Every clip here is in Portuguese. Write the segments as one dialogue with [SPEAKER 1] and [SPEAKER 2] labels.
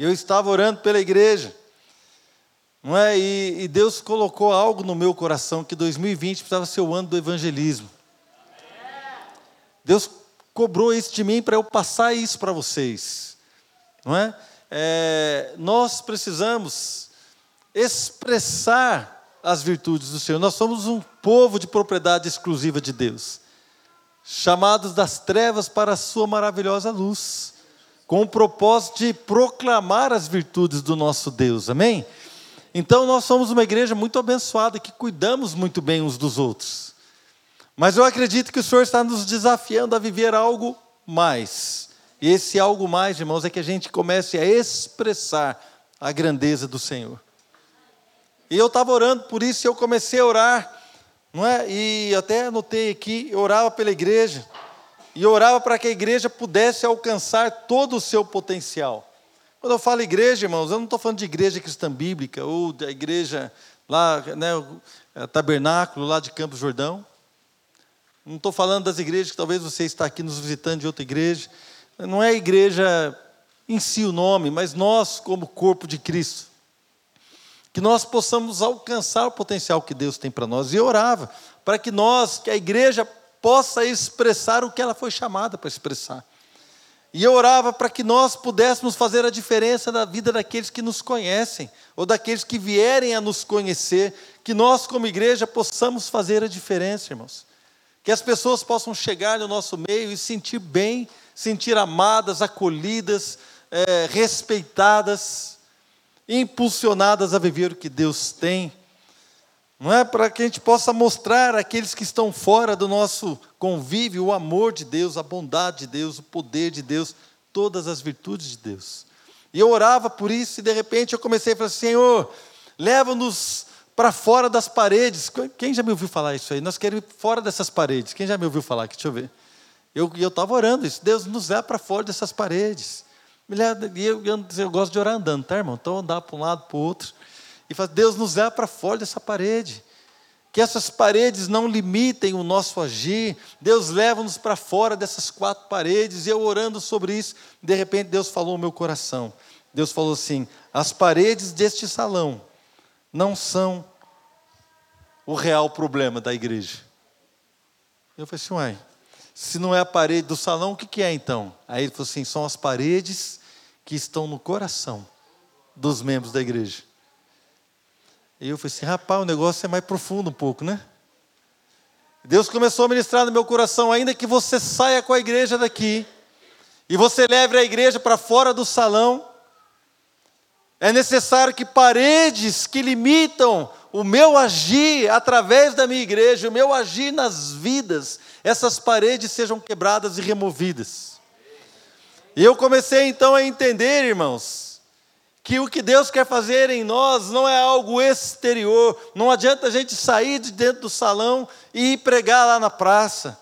[SPEAKER 1] Eu estava orando pela igreja. Não é? E, e, Deus colocou algo no meu coração que 2020 precisava ser o ano do evangelismo. Deus cobrou isso de mim para eu passar isso para vocês. Não é? é? Nós precisamos expressar as virtudes do Senhor. Nós somos um povo de propriedade exclusiva de Deus, chamados das trevas para a sua maravilhosa luz, com o propósito de proclamar as virtudes do nosso Deus. Amém? Então nós somos uma igreja muito abençoada que cuidamos muito bem uns dos outros. Mas eu acredito que o Senhor está nos desafiando a viver algo mais. E esse algo mais, irmãos, é que a gente comece a expressar a grandeza do Senhor. E eu estava orando por isso e eu comecei a orar, não é? E até anotei aqui, eu orava pela igreja e orava para que a igreja pudesse alcançar todo o seu potencial. Quando eu falo igreja, irmãos, eu não estou falando de igreja cristã bíblica ou da igreja lá, né, tabernáculo lá de Campos Jordão. Não estou falando das igrejas que talvez você está aqui nos visitando de outra igreja. Não é a igreja em si o nome, mas nós como corpo de Cristo que nós possamos alcançar o potencial que Deus tem para nós. E eu orava para que nós, que a igreja possa expressar o que ela foi chamada para expressar. E eu orava para que nós pudéssemos fazer a diferença na vida daqueles que nos conhecem, ou daqueles que vierem a nos conhecer, que nós, como igreja, possamos fazer a diferença, irmãos. Que as pessoas possam chegar no nosso meio e sentir bem, sentir amadas, acolhidas, é, respeitadas impulsionadas a viver o que Deus tem, não é para que a gente possa mostrar àqueles que estão fora do nosso convívio o amor de Deus, a bondade de Deus, o poder de Deus, todas as virtudes de Deus. E eu orava por isso e de repente eu comecei a falar: Senhor, leva-nos para fora das paredes. Quem já me ouviu falar isso aí? Nós queremos ir fora dessas paredes. Quem já me ouviu falar? Deixa eu ver. Eu estava orando isso. Deus nos leva para fora dessas paredes. Eu, eu, eu, gosto de orar andando, tá, irmão? Então andar para um lado, para o outro. E falar, Deus nos leva para fora dessa parede. Que essas paredes não limitem o nosso agir. Deus leva-nos para fora dessas quatro paredes. E eu orando sobre isso, de repente Deus falou no meu coração. Deus falou assim: as paredes deste salão não são o real problema da igreja. Eu falei assim, uai, se não é a parede do salão, o que, que é então? Aí ele falou assim: são as paredes que estão no coração dos membros da igreja. E eu falei assim, rapaz, o negócio é mais profundo um pouco, né? Deus começou a ministrar no meu coração, ainda que você saia com a igreja daqui, e você leve a igreja para fora do salão, é necessário que paredes que limitam o meu agir através da minha igreja, o meu agir nas vidas, essas paredes sejam quebradas e removidas. E eu comecei então a entender, irmãos, que o que Deus quer fazer em nós não é algo exterior. Não adianta a gente sair de dentro do salão e pregar lá na praça.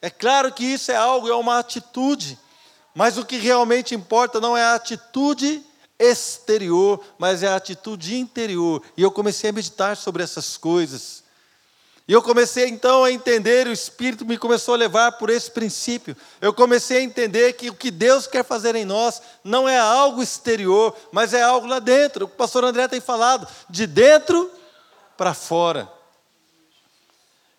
[SPEAKER 1] É claro que isso é algo, é uma atitude. Mas o que realmente importa não é a atitude exterior, mas é a atitude interior. E eu comecei a meditar sobre essas coisas. E eu comecei então a entender, o Espírito me começou a levar por esse princípio. Eu comecei a entender que o que Deus quer fazer em nós não é algo exterior, mas é algo lá dentro. O pastor André tem falado, de dentro para fora.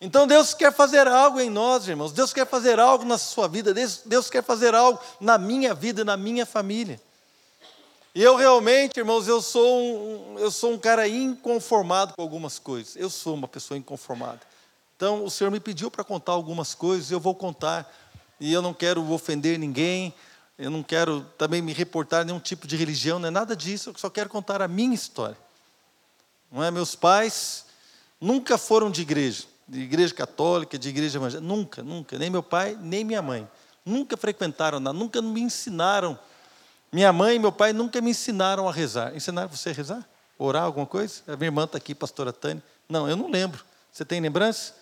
[SPEAKER 1] Então Deus quer fazer algo em nós, irmãos. Deus quer fazer algo na sua vida. Deus, quer fazer algo na minha vida, na minha família. E eu realmente, irmãos, eu sou um, eu sou um cara inconformado com algumas coisas. Eu sou uma pessoa inconformada. Então, o Senhor me pediu para contar algumas coisas, eu vou contar. E eu não quero ofender ninguém, eu não quero também me reportar a nenhum tipo de religião, não é nada disso, eu só quero contar a minha história. Não é? Meus pais nunca foram de igreja, de igreja católica, de igreja evangélica, nunca, nunca. Nem meu pai, nem minha mãe. Nunca frequentaram nada, nunca me ensinaram minha mãe e meu pai nunca me ensinaram a rezar. Ensinaram você a rezar? Orar alguma coisa? A minha irmã está aqui, pastora Tânia. Não, eu não lembro. Você tem lembrança?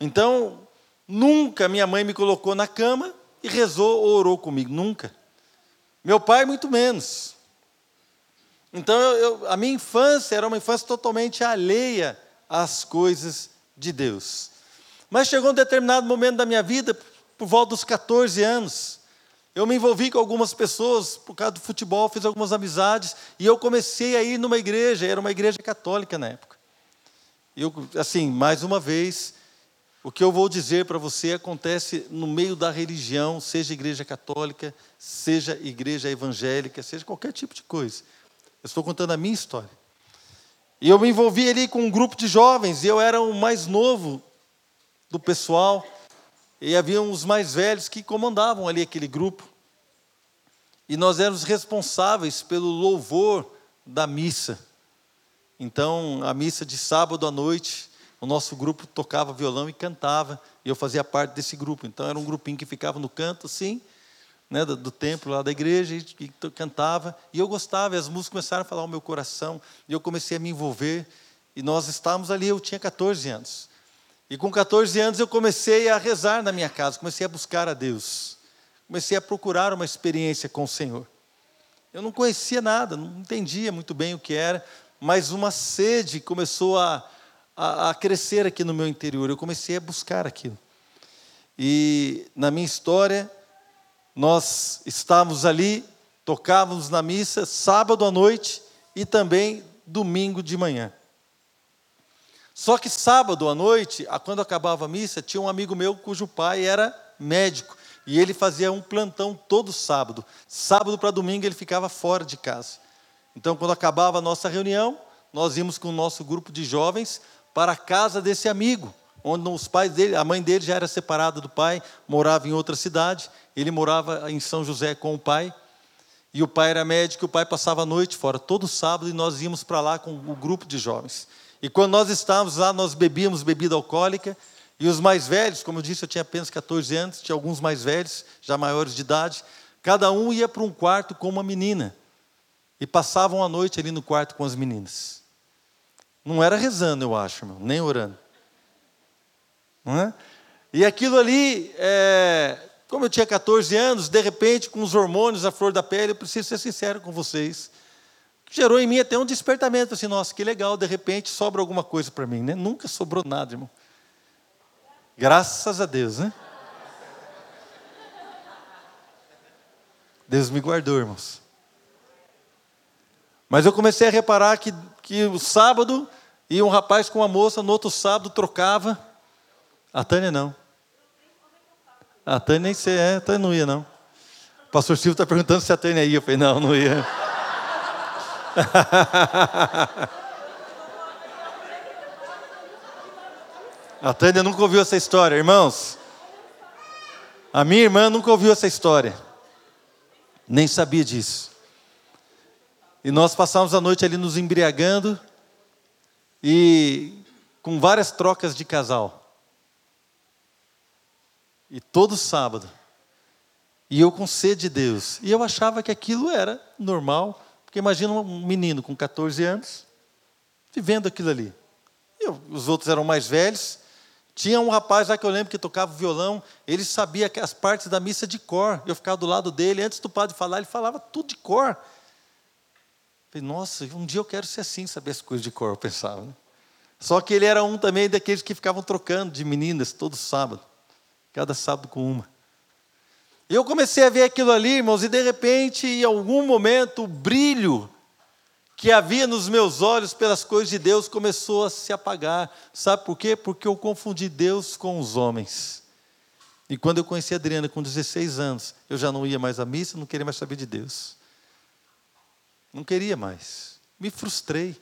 [SPEAKER 1] Então, nunca minha mãe me colocou na cama e rezou ou orou comigo. Nunca. Meu pai, muito menos. Então, eu, a minha infância era uma infância totalmente alheia às coisas de Deus. Mas chegou um determinado momento da minha vida, por volta dos 14 anos, Eu me envolvi com algumas pessoas por causa do futebol, fiz algumas amizades e eu comecei a ir numa igreja, era uma igreja católica na época. Eu, assim, mais uma vez, o que eu vou dizer para você acontece no meio da religião, seja igreja católica, seja igreja evangélica, seja qualquer tipo de coisa. Eu estou contando a minha história. E eu me envolvi ali com um grupo de jovens, e eu era o mais novo do pessoal, e havia os mais velhos que comandavam ali aquele grupo. E nós éramos responsáveis pelo louvor da missa. Então, a missa de sábado à noite, o nosso grupo tocava violão e cantava, e eu fazia parte desse grupo. Então era um grupinho que ficava no canto, assim, né, do, do templo lá da igreja, e, e cantava, e eu gostava, e as músicas começaram a falar o meu coração, e eu comecei a me envolver, e nós estávamos ali, eu tinha 14 anos. E com 14 anos eu comecei a rezar na minha casa, comecei a buscar a Deus, comecei a procurar uma experiência com o Senhor. Eu não conhecia nada, não entendia muito bem o que era, mas uma sede começou a, a, a crescer aqui no meu interior. Eu comecei a buscar aquilo. E na minha história, nós estávamos ali, tocávamos na missa sábado à noite e também domingo de manhã. Só que sábado à noite, quando acabava a missa, tinha um amigo meu cujo pai era médico e ele fazia um plantão todo sábado. Sábado para domingo ele ficava fora de casa. Então, quando acabava a nossa reunião, nós íamos com o nosso grupo de jovens para a casa desse amigo, onde os pais dele, a mãe dele já era separada do pai, morava em outra cidade, ele morava em São José com o pai, e o pai era médico, o pai passava a noite fora, todo sábado, e nós íamos para lá com o grupo de jovens. E quando nós estávamos lá, nós bebíamos bebida alcoólica, e os mais velhos, como eu disse, eu tinha apenas 14 anos, tinha alguns mais velhos, já maiores de idade, cada um ia para um quarto com uma menina, e passavam a noite ali no quarto com as meninas. Não era rezando, eu acho, irmão, nem orando. Não é? E aquilo ali, é, como eu tinha 14 anos, de repente, com os hormônios, a flor da pele, eu preciso ser sincero com vocês, gerou em mim até um despertamento, assim, nossa, que legal, de repente sobra alguma coisa para mim, né? Nunca sobrou nada, irmão. Graças a Deus, né? Deus me guardou, irmãos. Mas eu comecei a reparar que, que o sábado ia um rapaz com uma moça, no outro sábado trocava. A Tânia não. A Tânia nem sei, é, a Tânia não ia, não. O pastor Silvio está perguntando se a Tânia ia. Eu falei, não, não ia. a Tânia nunca ouviu essa história, irmãos. A minha irmã nunca ouviu essa história. Nem sabia disso. E nós passávamos a noite ali nos embriagando e com várias trocas de casal. E todo sábado. E eu com sede de Deus. E eu achava que aquilo era normal, porque imagina um menino com 14 anos vivendo aquilo ali. Eu, os outros eram mais velhos. Tinha um rapaz lá que eu lembro que tocava violão, ele sabia as partes da missa de cor. Eu ficava do lado dele, antes do padre falar, ele falava tudo de cor. Falei, nossa, um dia eu quero ser assim, saber as coisas de cor, eu pensava. Né? Só que ele era um também daqueles que ficavam trocando de meninas todo sábado, cada sábado com uma. E eu comecei a ver aquilo ali, irmãos, e de repente, em algum momento, o brilho que havia nos meus olhos pelas coisas de Deus começou a se apagar. Sabe por quê? Porque eu confundi Deus com os homens. E quando eu conheci a Adriana com 16 anos, eu já não ia mais à missa, não queria mais saber de Deus. Não queria mais. Me frustrei.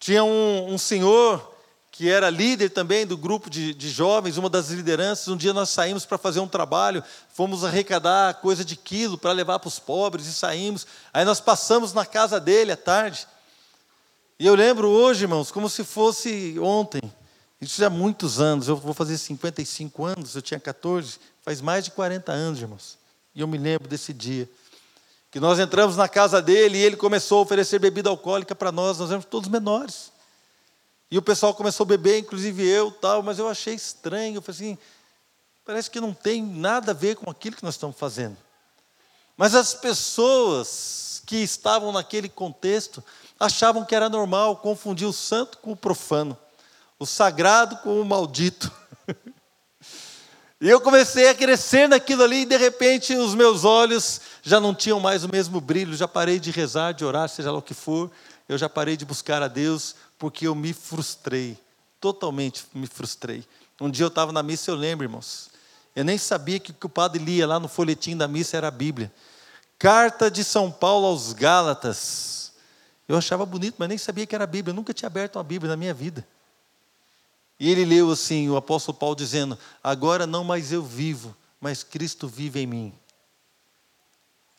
[SPEAKER 1] Tinha um, um senhor que era líder também do grupo de, de, jovens, uma das lideranças. Um dia nós saímos para fazer um trabalho, fomos arrecadar coisa de quilo para levar para os pobres e saímos. Aí nós passamos na casa dele à tarde. E eu lembro hoje, irmãos, como se fosse ontem. Isso já há muitos anos, eu vou fazer 55 anos, eu tinha 14, faz mais de 40 anos, irmãos. E eu me lembro desse dia que nós entramos na casa dele e ele começou a oferecer bebida alcoólica para nós, nós éramos todos menores. E o pessoal começou a beber, inclusive eu, tal, mas eu achei estranho, eu falei assim, parece que não tem nada a ver com aquilo que nós estamos fazendo. Mas as pessoas que estavam naquele contexto achavam que era normal confundir o santo com o profano, o sagrado com o maldito. E eu comecei a crescer naquilo ali, e de repente os meus olhos já não tinham mais o mesmo brilho, já parei de rezar, de orar, seja lá o que for, eu já parei de buscar a Deus, porque eu me frustrei, totalmente me frustrei. Um dia eu estava na missa, eu lembro, irmãos, eu nem sabia que o que o padre lia lá no folhetim da missa era a Bíblia. Carta de São Paulo aos Gálatas. Eu achava bonito, mas nem sabia que era a Bíblia, eu nunca tinha aberto uma Bíblia na minha vida. E ele leu assim, o apóstolo Paulo dizendo: Agora não mais eu vivo, mas Cristo vive em mim.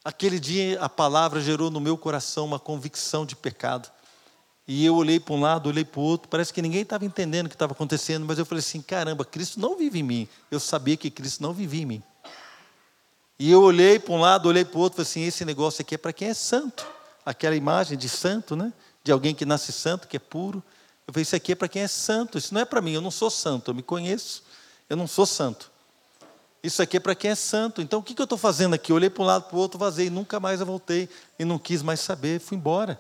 [SPEAKER 1] Aquele dia a palavra gerou no meu coração uma convicção de pecado. E eu olhei para um lado, olhei para o outro, parece que ninguém estava entendendo o que estava acontecendo, mas eu falei assim: caramba, Cristo não vive em mim. Eu sabia que Cristo não vivia em mim. E eu olhei para um lado, olhei para o outro, falei assim: esse negócio aqui é para quem é santo. Aquela imagem de santo, né? De alguém que nasce santo, que é puro. Eu falei, isso aqui é para quem é santo, isso não é para mim, eu não sou santo, eu me conheço, eu não sou santo. Isso aqui é para quem é santo. Então o que, que eu estou fazendo aqui? Eu olhei para um lado para o outro, vazei, nunca mais eu voltei e não quis mais saber, fui embora.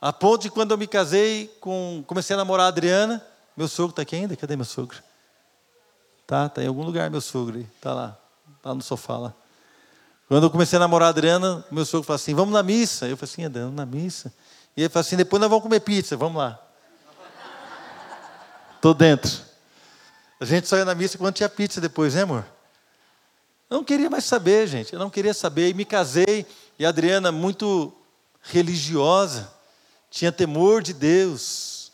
[SPEAKER 1] A ponto de quando eu me casei, com, comecei a namorar a Adriana, meu sogro está aqui ainda? Cadê meu sogro? Tá, tá em algum lugar meu sogro, está lá, está no sofá lá. Quando eu comecei a namorar a Adriana, meu sogro falou assim: vamos na missa. Eu falei assim: Adriana, na missa. E ele falou assim: depois nós vamos comer pizza, vamos lá. Estou dentro. A gente só ia na missa quando tinha pizza depois, né, amor? Eu não queria mais saber, gente. Eu não queria saber. E me casei. E a Adriana, muito religiosa, tinha temor de Deus.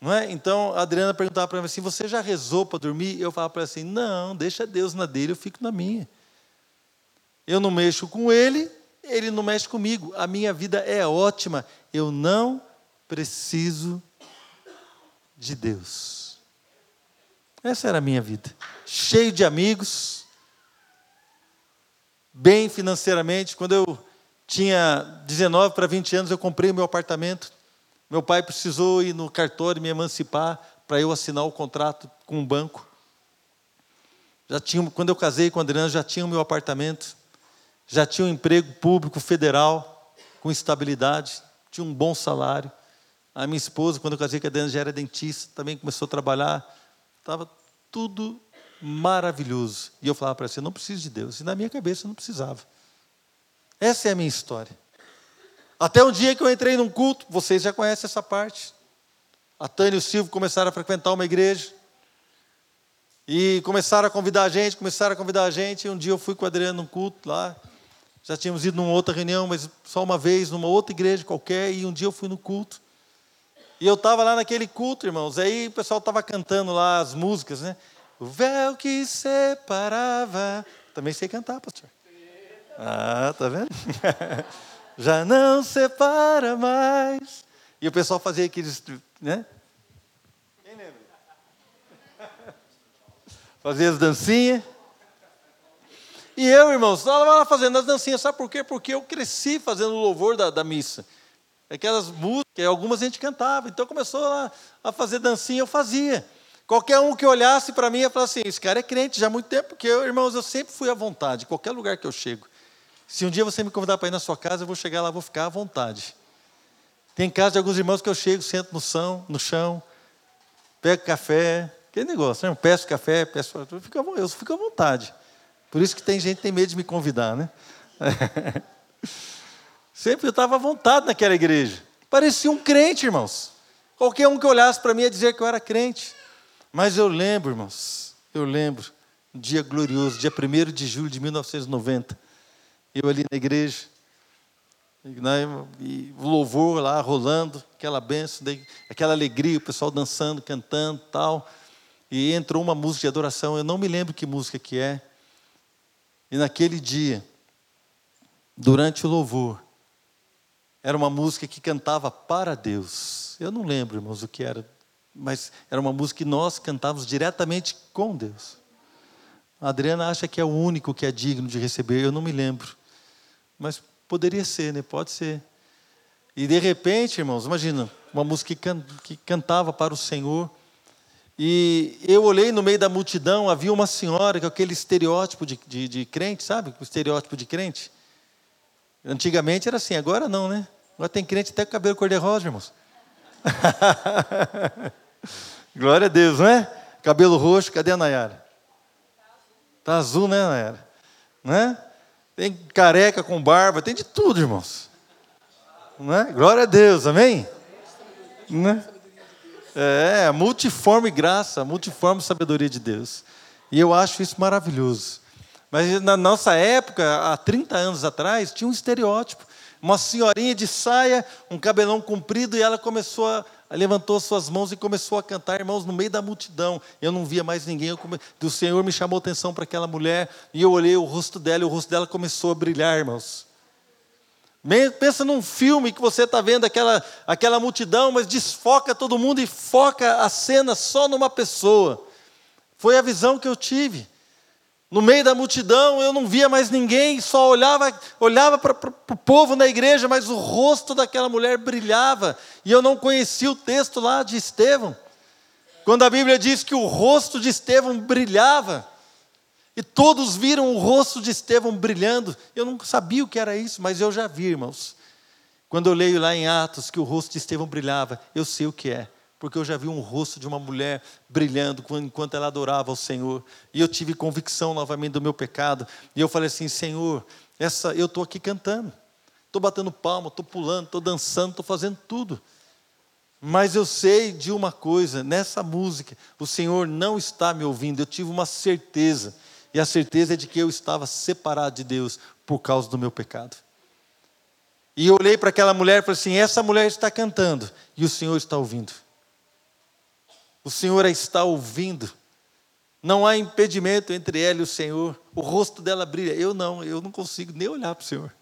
[SPEAKER 1] Não é? Então a Adriana perguntava para mim assim: Você já rezou para dormir? Eu falava para ela assim: Não, deixa Deus na dele, eu fico na minha. Eu não mexo com ele, ele não mexe comigo. A minha vida é ótima. Eu não preciso de Deus. Essa era a minha vida. Cheio de amigos, bem financeiramente. Quando eu tinha 19 para 20 anos, eu comprei meu apartamento. Meu pai precisou ir no cartório me emancipar para eu assinar o contrato com um banco. Já tinha, quando eu casei com a Adriana, já tinha o meu apartamento, já tinha um emprego público federal com estabilidade, tinha um bom salário. A minha esposa, quando eu casei com a Adriana, já era dentista, também começou a trabalhar. Estava tudo maravilhoso. E eu falava para ela, eu não preciso de Deus. E na minha cabeça eu não precisava. Essa é a minha história. Até um dia que eu entrei num culto, vocês já conhecem essa parte. A Tânia e o Silvio começaram a frequentar uma igreja. E começaram a convidar a gente, começaram a convidar a gente. E um dia eu fui com o Adriano num culto lá. Já tínhamos ido numa outra reunião, mas só uma vez, numa outra igreja qualquer. E um dia eu fui no culto. E eu estava lá naquele culto, irmãos. Aí o pessoal estava cantando lá as músicas, né? O véu que separava. Também sei cantar, pastor. Ah, tá vendo? Já não separa mais. E o pessoal fazia aqueles, né? Quem lembra? Fazia as dancinhas. E eu, irmãos, estava lá fazendo as dancinhas. Sabe por quê? Porque eu cresci fazendo o louvor da, da missa. Aquelas músicas, algumas a gente cantava. Então começou a, a fazer dancinha, eu fazia. Qualquer um que olhasse para mim ia falar assim: esse cara é crente já há muito tempo, porque eu, irmãos, eu sempre fui à vontade, qualquer lugar que eu chego. Se um dia você me convidar para ir na sua casa, eu vou chegar lá, vou ficar à vontade. Tem casa de alguns irmãos que eu chego, sento no chão, no chão pego café, aquele negócio, né? peço café, peço. Eu fico, eu fico à vontade. Por isso que tem gente que tem medo de me convidar, né? Sempre eu estava à vontade naquela igreja. Parecia um crente, irmãos. Qualquer um que olhasse para mim ia dizer que eu era crente. Mas eu lembro, irmãos, eu lembro, um dia glorioso, dia 1 de julho de 1990 eu ali na igreja, e louvor lá rolando, aquela benção, aquela alegria, o pessoal dançando, cantando tal. E entrou uma música de adoração, eu não me lembro que música que é. E naquele dia, durante o louvor, era uma música que cantava para Deus. Eu não lembro, irmãos, o que era, mas era uma música que nós cantávamos diretamente com Deus. A Adriana acha que é o único que é digno de receber, eu não me lembro. Mas poderia ser, né? Pode ser. E de repente, irmãos, imagina, uma música que, can, que cantava para o Senhor. E eu olhei no meio da multidão, havia uma senhora com aquele estereótipo de, de, de crente, sabe? O estereótipo de crente. Antigamente era assim, agora não, né? Agora tem crente até com cabelo cor-de-rosa, irmãos. Glória a Deus, não é? Cabelo roxo, cadê a Nayara? Tá azul, né, Naira? Né? Tem careca com barba, tem de tudo, irmãos. Né? Glória a Deus, amém? Né? É, multiforme graça, multiforme sabedoria de Deus. E eu acho isso maravilhoso. Mas na nossa época, há 30 anos atrás, tinha um estereótipo. Uma senhorinha de saia, um cabelão comprido, e ela começou a, levantou suas mãos e começou a cantar, irmãos, no meio da multidão. Eu não via mais ninguém. Come... O Senhor me chamou atenção para aquela mulher, e eu olhei o rosto dela, e o rosto dela começou a brilhar, irmãos. Pensa num filme que você está vendo aquela, aquela multidão, mas desfoca todo mundo e foca a cena só numa pessoa. Foi a visão que eu tive. No meio da multidão eu não via mais ninguém, só olhava, olhava para o povo na igreja, mas o rosto daquela mulher brilhava. E eu não conhecia o texto lá de Estevão. Quando a Bíblia diz que o rosto de Estevão brilhava. E todos viram o rosto de Estevão brilhando. Eu não sabia o que era isso, mas eu já vi, irmãos. Quando eu leio lá em Atos que o rosto de Estevão brilhava, eu sei o que é, porque eu já vi um rosto de uma mulher brilhando enquanto ela adorava ao Senhor. E eu tive convicção novamente do meu pecado. E eu falei assim: Senhor, essa, eu estou aqui cantando, estou batendo palma, estou pulando, estou dançando, estou fazendo tudo. Mas eu sei de uma coisa: nessa música, o Senhor não está me ouvindo. Eu tive uma certeza e a certeza é de que eu estava separado de Deus por causa do meu pecado. E eu olhei para aquela mulher e falei assim: essa mulher está cantando e o Senhor está ouvindo. O Senhor a está ouvindo. Não há impedimento entre ela e o Senhor. O rosto dela brilha. Eu não, eu não consigo nem olhar para o Senhor.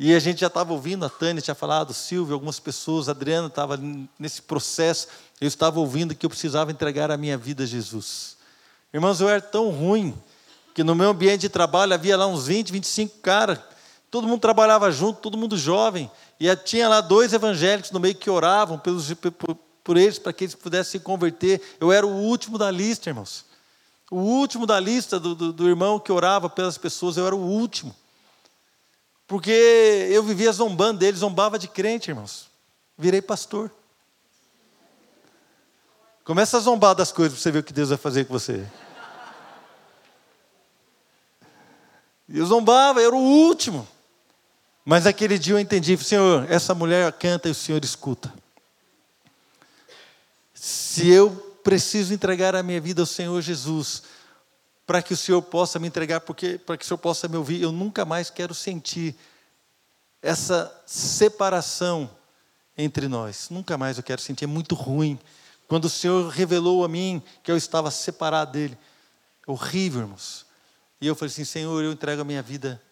[SPEAKER 1] E a gente já estava ouvindo, a Tânia tinha falado, Silvio, algumas pessoas, a Adriana estava nesse processo. Eu estava ouvindo que eu precisava entregar a minha vida a Jesus. Irmãos, eu era tão ruim que no meu ambiente de trabalho havia lá uns 20, 25 caras. Todo mundo trabalhava junto, todo mundo jovem. E tinha lá dois evangélicos no meio que oravam pelos, por, eles, para que eles pudessem se converter. Eu era o último da lista, irmãos. O último da lista do, do, do irmão que orava pelas pessoas, eu era o último. Porque eu vivia zombando dele, zombava de crente, irmãos. Virei pastor. Começa a zombar das coisas para você ver o que Deus vai fazer com você. Eu zombava, eu era o último. Mas naquele dia eu entendi, Senhor, essa mulher canta e o Senhor escuta. Se eu preciso entregar a minha vida ao Senhor Jesus, para que o Senhor possa me entregar, porque para que o Senhor possa me ouvir, eu nunca mais quero sentir essa separação entre nós. Nunca mais eu quero sentir, é muito ruim. Quando o Senhor revelou a mim que eu estava separado dele. Horrível, irmãos. E eu falei assim: Senhor, eu entrego a minha vida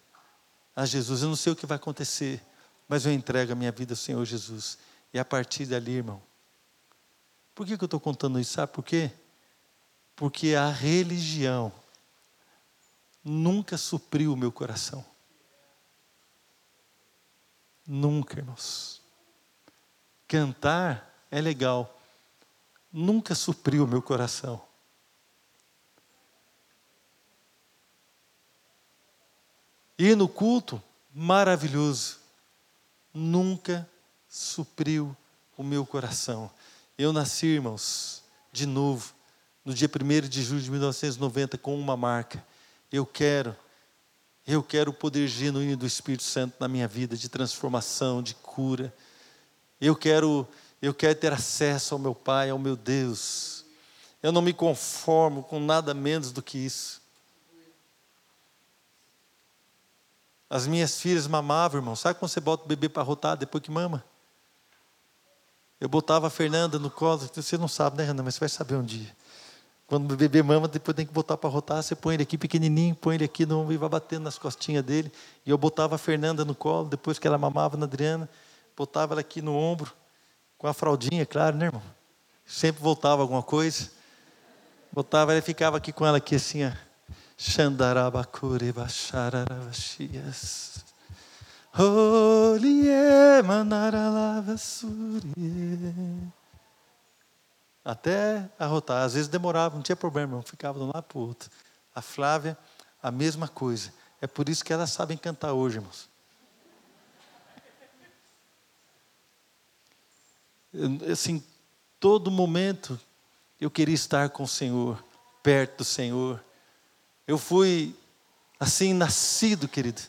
[SPEAKER 1] a Jesus. Eu não sei o que vai acontecer, mas eu entrego a minha vida ao Senhor Jesus. E a partir dali, irmão. Por que, que eu estou contando isso? Sabe por quê? Porque a religião nunca supriu o meu coração. Nunca, irmãos. Cantar é legal, nunca supriu o meu coração. E no culto, maravilhoso, nunca supriu o meu coração. Eu nasci, irmãos, de novo, no dia 1 de julho de 1990, com uma marca. Eu quero, eu quero o poder genuíno do Espírito Santo na minha vida, de transformação, de cura. Eu quero eu quero ter acesso ao meu Pai, ao meu Deus. Eu não me conformo com nada menos do que isso. As minhas filhas mamavam, irmão. Sabe quando você bota o bebê para rotar depois que mama? Eu botava a Fernanda no colo. Você não sabe, né, Renan? Mas você vai saber um dia. Quando o bebê mama, depois tem que botar para rotar. Você põe ele aqui pequenininho, põe ele aqui no e vai batendo nas costinhas dele. E eu botava a Fernanda no colo, depois que ela mamava na Adriana, botava ela aqui no ombro. Com a fraldinha, claro, né, irmão? Sempre voltava alguma coisa. Botava, ele ficava aqui com ela aqui assim, ó. Xandarabacure manaralavassurie. Até arrotar. Às vezes demorava, não tinha problema, irmão. Ficava de um lado para o outro. A Flávia, a mesma coisa. É por isso que elas sabem cantar hoje, irmãos. assim, todo momento eu queria estar com o Senhor, perto do Senhor. Eu fui assim nascido, querido.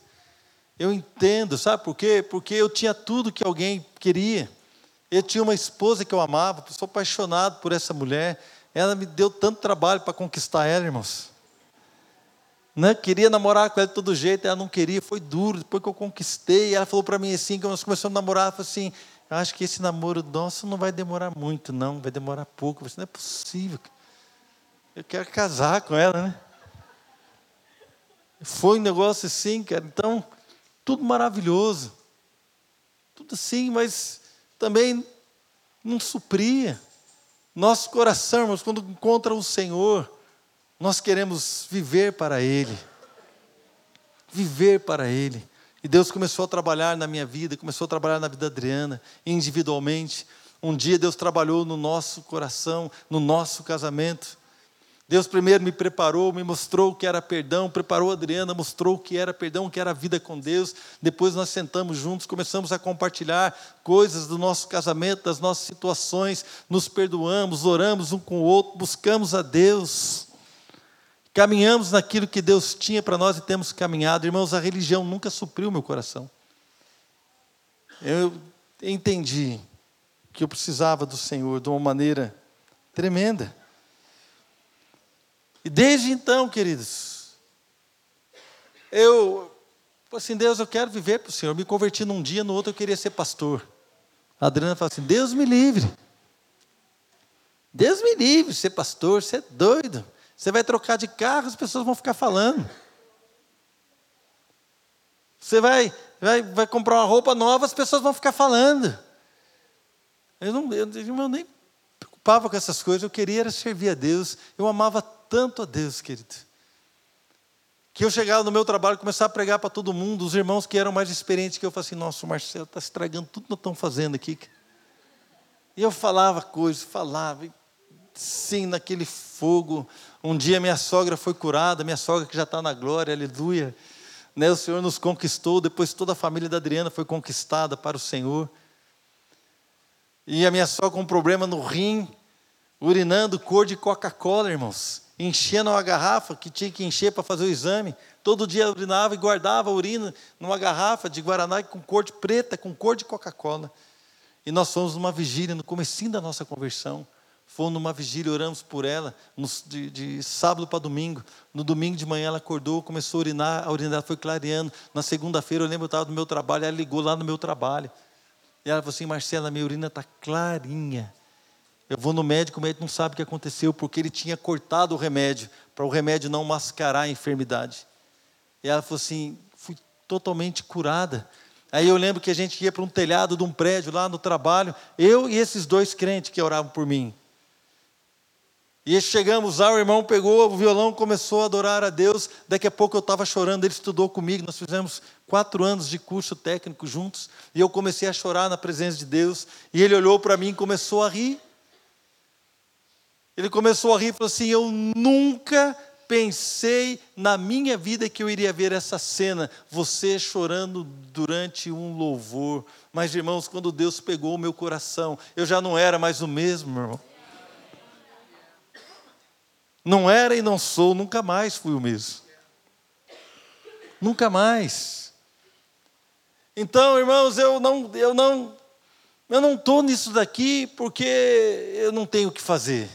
[SPEAKER 1] Eu entendo, sabe por quê? Porque eu tinha tudo que alguém queria. Eu tinha uma esposa que eu amava, sou apaixonado por essa mulher. Ela me deu tanto trabalho para conquistar ela, irmãos. Né? Queria namorar com ela de todo jeito, ela não queria, foi duro. Depois que eu conquistei, ela falou para mim assim, que nós começamos a namorar, ela falou assim, eu acho que esse namoro nosso não vai demorar muito, não, vai demorar pouco. Eu falei, não é possível. Eu quero casar com ela, né? Foi um negócio assim, cara. Então, tudo maravilhoso. Tudo assim, mas também não supria. Nosso coração, irmãos, quando encontra o Senhor, nós queremos viver para Ele. Viver para Ele. E Deus começou a trabalhar na minha vida, começou a trabalhar na vida da Adriana, individualmente. Um dia Deus trabalhou no nosso coração, no nosso casamento. Deus primeiro me preparou, me mostrou o que era perdão, preparou a Adriana, mostrou o que era perdão, o que era vida com Deus. Depois nós sentamos juntos, começamos a compartilhar coisas do nosso casamento, das nossas situações, nos perdoamos, oramos um com o outro, buscamos a Deus. Caminhamos naquilo que Deus tinha para nós e temos caminhado. Irmãos, a religião nunca supriu meu coração. Eu entendi que eu precisava do Senhor de uma maneira tremenda. E desde então, queridos, eu, assim, Deus, eu quero viver para o Senhor. Me converti num dia, no outro eu queria ser pastor. A Adriana fala assim: Deus me livre. Deus me livre ser pastor, você é doido. Você vai trocar de carro, as pessoas vão ficar falando. Você vai, vai, vai comprar uma roupa nova, as pessoas vão ficar falando. Eu, não, eu, eu nem preocupava com essas coisas, eu queria era servir a Deus. Eu amava tanto a Deus, querido, que eu chegava no meu trabalho começava a pregar para todo mundo, os irmãos que eram mais experientes que eu, falava assim, nossa, o Marcelo está estragando tudo que nós estamos fazendo aqui. E eu falava coisas, falava, sim, naquele fogo. Um dia minha sogra foi curada, minha sogra que já está na glória, aleluia. Né, o Senhor nos conquistou, depois toda a família da Adriana foi conquistada para o Senhor. E a minha sogra com um problema no rim, urinando cor de Coca-Cola, irmãos enchendo uma garrafa que tinha que encher para fazer o exame. Todo dia urinava e guardava a urina numa garrafa de Guaraná com cor de preta, com cor de Coca-Cola. E nós fomos numa vigília, no comecinho da nossa conversão. Fomos numa vigília, oramos por ela, de, de sábado para domingo. No domingo de manhã ela acordou, começou a urinar, a urina foi clareando. Na segunda-feira eu lembro, eu estava no meu trabalho, ela ligou lá no meu trabalho. E ela falou assim, Marcela, minha urina está clarinha. Eu vou no médico, o médico não sabe o que aconteceu, porque ele tinha cortado o remédio, para o remédio não mascarar a enfermidade. E ela falou assim: fui totalmente curada. Aí eu lembro que a gente ia para um telhado de um prédio lá no trabalho, eu e esses dois crentes que oravam por mim. E chegamos lá, o irmão pegou o violão, começou a adorar a Deus. Daqui a pouco eu estava chorando, ele estudou comigo. Nós fizemos quatro anos de curso técnico juntos. E eu comecei a chorar na presença de Deus. E ele olhou para mim e começou a rir. Ele começou a rir e falou assim: Eu nunca pensei na minha vida que eu iria ver essa cena, você chorando durante um louvor. Mas, irmãos, quando Deus pegou o meu coração, eu já não era mais o mesmo, irmão. Não era e não sou, nunca mais fui o mesmo. Nunca mais. Então, irmãos, eu não, eu não, eu não estou nisso daqui porque eu não tenho o que fazer.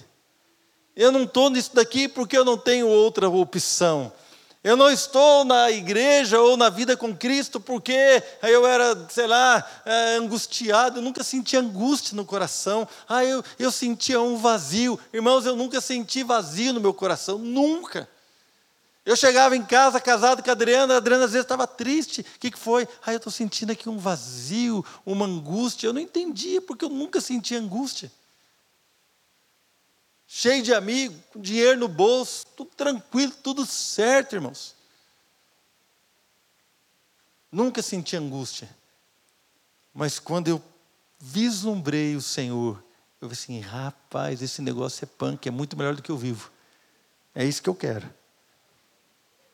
[SPEAKER 1] Eu não estou nisso daqui porque eu não tenho outra opção. Eu não estou na igreja ou na vida com Cristo porque eu era, sei lá, é, angustiado, eu nunca senti angústia no coração. Ah, eu, eu sentia um vazio. Irmãos, eu nunca senti vazio no meu coração, nunca. Eu chegava em casa casado com a Adriana, a Adriana às vezes estava triste. O que, que foi? Ah, eu estou sentindo aqui um vazio, uma angústia. Eu não entendia porque eu nunca senti angústia cheio de amigos, com dinheiro no bolso, tudo tranquilo, tudo certo, irmãos. Nunca senti angústia. Mas quando eu vislumbrei o Senhor, eu falei assim: rapaz, esse negócio é punk, é muito melhor do que eu vivo. É isso que eu quero.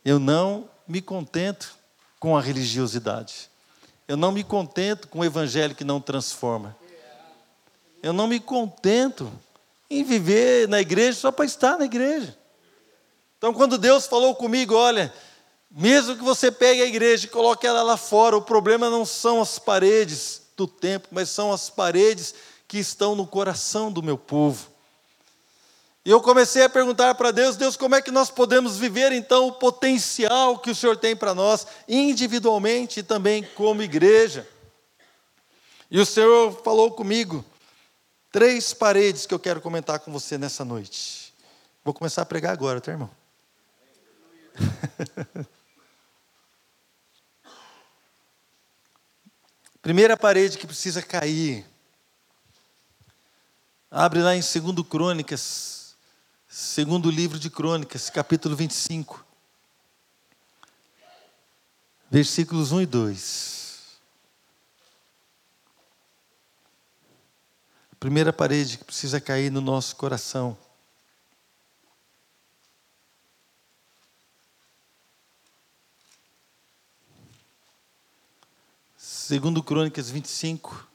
[SPEAKER 1] Eu não me contento com a religiosidade. Eu não me contento com o evangelho que não transforma. Eu não me contento em viver na igreja só para estar na igreja. Então, quando Deus falou comigo, olha, mesmo que você pegue a igreja e coloque ela lá fora, o problema não são as paredes do templo, mas são as paredes que estão no coração do meu povo. E eu comecei a perguntar para Deus: Deus, como é que nós podemos viver então o potencial que o Senhor tem para nós, individualmente e também como igreja? E o Senhor falou comigo três paredes que eu quero comentar com você nessa noite. Vou começar a pregar agora, tá, irmão? Primeira parede que precisa cair. Abre lá em 2 Crônicas, segundo livro de Crônicas, capítulo 25. Versículos 1 e 2. Primeira parede que precisa cair no nosso coração Segundo Crônicas 25,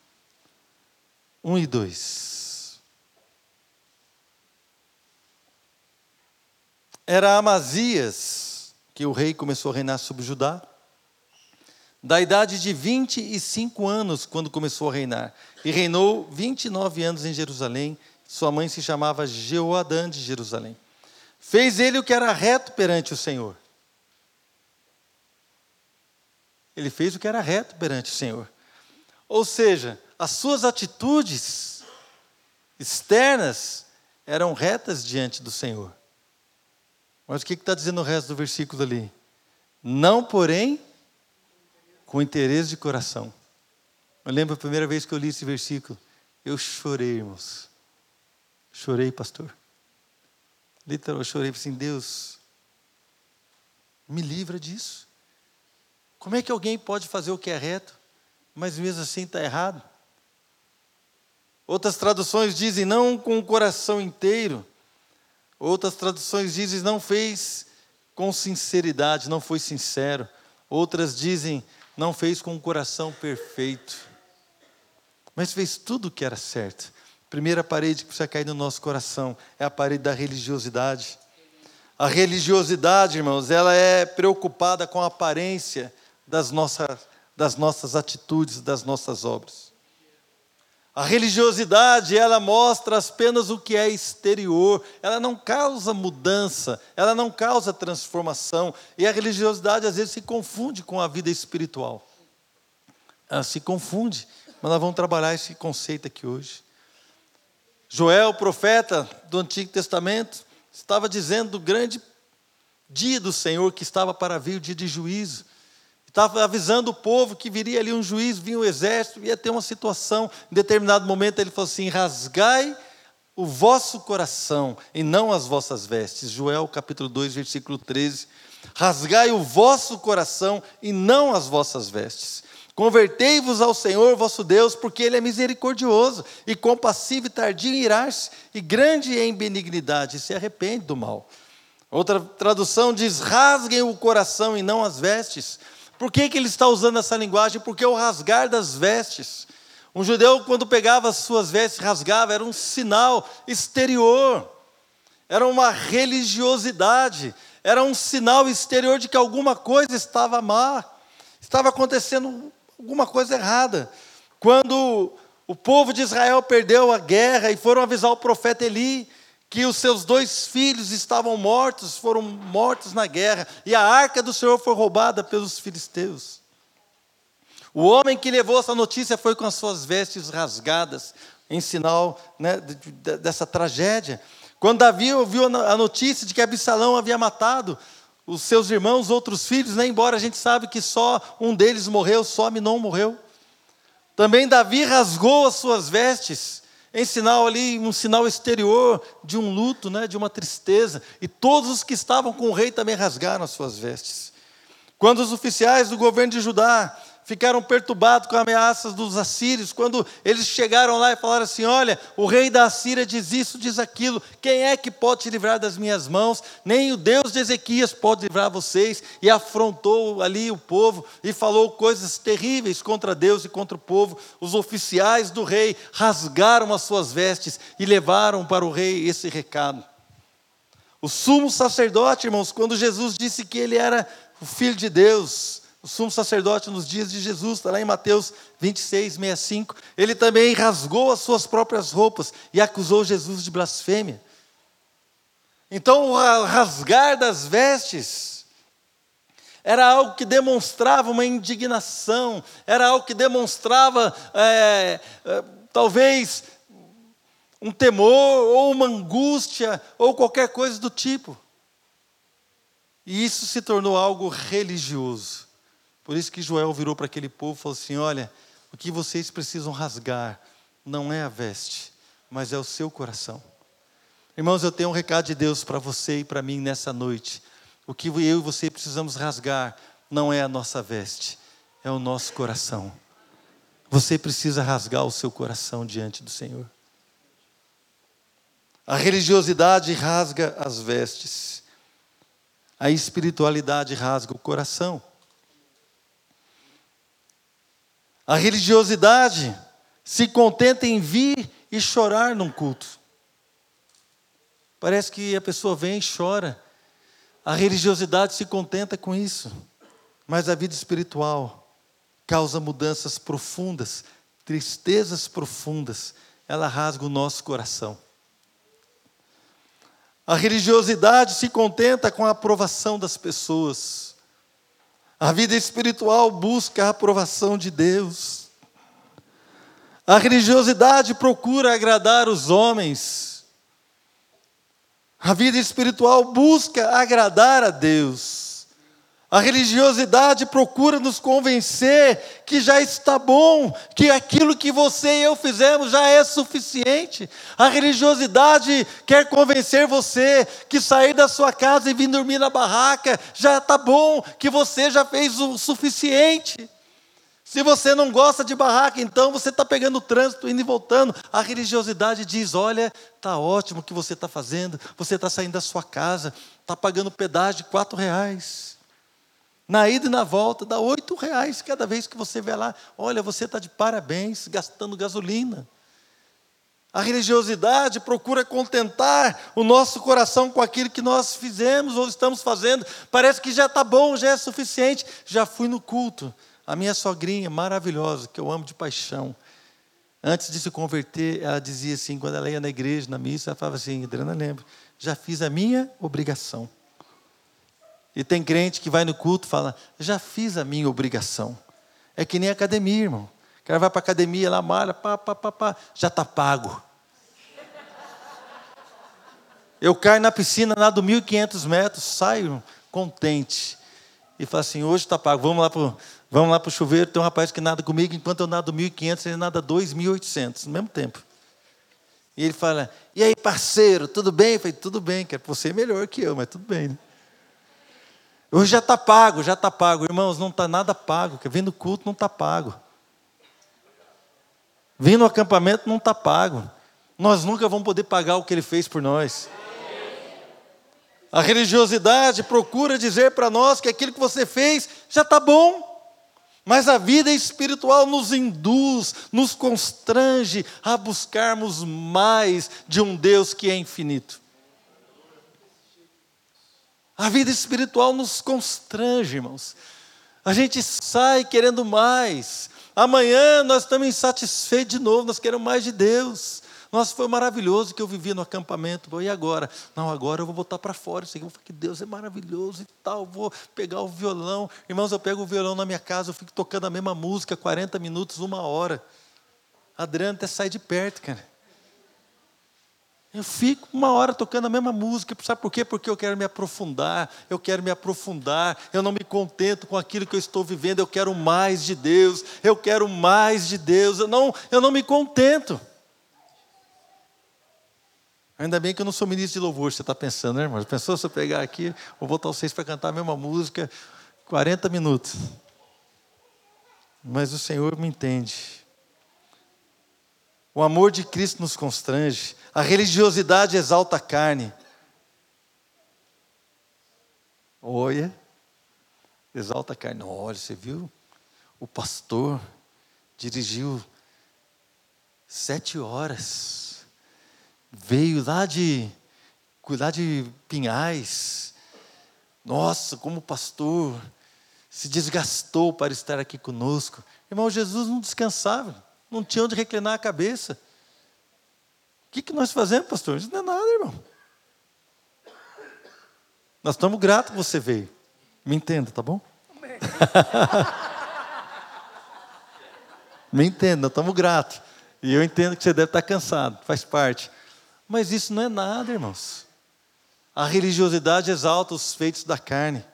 [SPEAKER 1] 1 e 2. Era Amazias que o rei começou a reinar sobre Judá, da idade de 25 anos quando começou a reinar, e reinou 29 anos em Jerusalém. Sua mãe se chamava Jeoadã de Jerusalém. Fez ele o que era reto perante o Senhor Ele fez o que era reto perante o Senhor. Ou seja, as suas atitudes externas eram retas diante do Senhor. Mas o que está dizendo o resto do versículo ali? Não, porém, com interesse de coração. Eu lembro a primeira vez que eu li esse versículo, eu chorei, irmãos. Chorei, pastor. Literalmente, eu chorei assim, Deus, me livra disso. Como é que alguém pode fazer o que é reto, mas mesmo assim está errado? Outras traduções dizem não com o coração inteiro. Outras traduções dizem não fez com sinceridade, não foi sincero. Outras dizem não fez com o coração perfeito. Mas fez tudo o que era certo. Primeira parede que precisa cair no nosso coração é a parede da religiosidade. A religiosidade, irmãos, ela é preocupada com a aparência das nossas, das nossas atitudes, das nossas obras. A religiosidade, ela mostra apenas o que é exterior, ela não causa mudança, ela não causa transformação, e a religiosidade às vezes se confunde com a vida espiritual. Ela se confunde, mas nós vamos trabalhar esse conceito aqui hoje. Joel, profeta do Antigo Testamento, estava dizendo do grande dia do Senhor que estava para vir, o dia de juízo. Estava avisando o povo que viria ali um juiz, vinha o exército, ia ter uma situação. Em determinado momento ele falou assim: rasgai o vosso coração e não as vossas vestes. Joel capítulo 2, versículo 13. Rasgai o vosso coração e não as vossas vestes. Convertei-vos ao Senhor vosso Deus, porque Ele é misericordioso e compassivo e tardio em irar-se e grande em benignidade, e se arrepende do mal. Outra tradução diz: rasguem o coração e não as vestes por que, que ele está usando essa linguagem? Porque o rasgar das vestes. Um judeu, quando pegava as suas vestes, rasgava, era um sinal exterior, era uma religiosidade, era um sinal exterior de que alguma coisa estava má, estava acontecendo alguma coisa errada. Quando o povo de Israel perdeu a guerra e foram avisar o profeta Eli, que os seus dois filhos estavam mortos, foram mortos na guerra, e a arca do Senhor foi roubada pelos filisteus. O homem que levou essa notícia foi com as suas vestes rasgadas, em sinal né, dessa tragédia. Quando Davi ouviu a notícia de que Absalão havia matado os seus irmãos, outros filhos, né, embora a gente sabe que só um deles morreu, só Minon morreu. Também Davi rasgou as suas vestes em sinal ali, um sinal exterior de um luto, né, de uma tristeza. E todos os que estavam com o rei também rasgaram as suas vestes. Quando os oficiais do governo de Judá ficaram perturbados com ameaças dos assírios, quando eles chegaram lá e falaram assim: Olha, o rei da Assíria diz isso, diz aquilo, quem é que pode te livrar das minhas mãos? Nem o Deus de Ezequias pode livrar vocês. E afrontou ali o povo e falou coisas terríveis contra Deus e contra o povo. Os oficiais do rei rasgaram as suas vestes e levaram para o rei esse recado. O sumo sacerdote, irmãos, quando Jesus disse que ele era o filho de Deus, o sumo sacerdote nos dias de Jesus, está lá em Mateus 26, 65, ele também rasgou as suas próprias roupas e acusou Jesus de blasfêmia. Então, o rasgar das vestes era algo que demonstrava uma indignação, era algo que demonstrava, é, é, talvez, um temor, ou uma angústia, ou qualquer coisa do tipo. E isso se tornou algo religioso. Por isso que Joel virou para aquele povo e falou assim: Olha, o que vocês precisam rasgar não é a veste, mas é o seu coração. Irmãos, eu tenho um recado de Deus para você e para mim nessa noite. O que eu e você precisamos rasgar não é a nossa veste, é o nosso coração. Você precisa rasgar o seu coração diante do Senhor. A religiosidade rasga as vestes, a espiritualidade rasga o coração. A religiosidade se contenta em vir e chorar num culto. Parece que a pessoa vem e chora. A religiosidade se contenta com isso. Mas a vida espiritual causa mudanças profundas, tristezas profundas. Ela rasga o nosso coração. A religiosidade se contenta com a aprovação das pessoas. A vida espiritual busca a aprovação de Deus. A religiosidade procura agradar os homens. A vida espiritual busca agradar a Deus. A religiosidade procura nos convencer que já está bom, que aquilo que você e eu fizemos já é suficiente. A religiosidade quer convencer você que sair da sua casa e vir dormir na barraca já está bom, que você já fez o suficiente. Se você não gosta de barraca, então você está pegando o trânsito, indo e voltando. A religiosidade diz: olha, está ótimo o que você está fazendo, você está saindo da sua casa, está pagando pedágio de quatro reais. Na ida e na volta, dá oito reais cada vez que você vê lá. Olha, você está de parabéns, gastando gasolina. A religiosidade procura contentar o nosso coração com aquilo que nós fizemos ou estamos fazendo. Parece que já está bom, já é suficiente. Já fui no culto. A minha sogrinha maravilhosa, que eu amo de paixão. Antes de se converter, ela dizia assim, quando ela ia na igreja, na missa, ela falava assim, Adriana, lembra, já fiz a minha obrigação. E tem crente que vai no culto e fala: já fiz a minha obrigação. É que nem academia, irmão. O cara vai para a academia lá, malha, pá, pá, pá, pá, já está pago. Eu caio na piscina, nado 1.500 metros, saio contente. E falo assim: hoje está pago, vamos lá para o chuveiro. Tem um rapaz que nada comigo, enquanto eu nado 1.500, ele nada 2.800, no mesmo tempo. E ele fala: e aí, parceiro, tudo bem? Eu falei: tudo bem, quero você é melhor que eu, mas tudo bem. Né? Hoje já está pago, já está pago. Irmãos, não está nada pago. No culto não está pago. No acampamento não está pago. Nós nunca vamos poder pagar o que ele fez por nós. A religiosidade procura dizer para nós que aquilo que você fez já está bom. Mas a vida espiritual nos induz, nos constrange a buscarmos mais de um Deus que é infinito. A vida espiritual nos constrange, irmãos. A gente sai querendo mais. Amanhã nós estamos insatisfeitos de novo, nós queremos mais de Deus. Nossa, foi maravilhoso que eu vivia no acampamento. E agora? Não, agora eu vou botar para fora. Eu vou falar que Deus é maravilhoso e tal. Vou pegar o violão. Irmãos, eu pego o violão na minha casa, eu fico tocando a mesma música 40 minutos, uma hora. Adriano até sai de perto, cara. Eu fico uma hora tocando a mesma música, sabe por quê? Porque eu quero me aprofundar, eu quero me aprofundar, eu não me contento com aquilo que eu estou vivendo, eu quero mais de Deus, eu quero mais de Deus, eu não, eu não me contento. Ainda bem que eu não sou ministro de louvor, você está pensando, né, irmão? Pensou se eu pegar aqui, vou botar vocês para cantar a mesma música 40 minutos. Mas o Senhor me entende. O amor de Cristo nos constrange. A religiosidade exalta a carne. Olha, exalta a carne. Olha, você viu? O pastor dirigiu sete horas. Veio lá de cuidar de pinhais. Nossa, como pastor se desgastou para estar aqui conosco. Irmão, Jesus não descansava, não tinha onde reclinar a cabeça. O que, que nós fazemos, pastor? Isso não é nada, irmão. Nós estamos gratos que você veio. Me entenda, tá bom? Me entenda, nós estamos gratos. E eu entendo que você deve estar cansado, faz parte. Mas isso não é nada, irmãos. A religiosidade exalta os feitos da carne.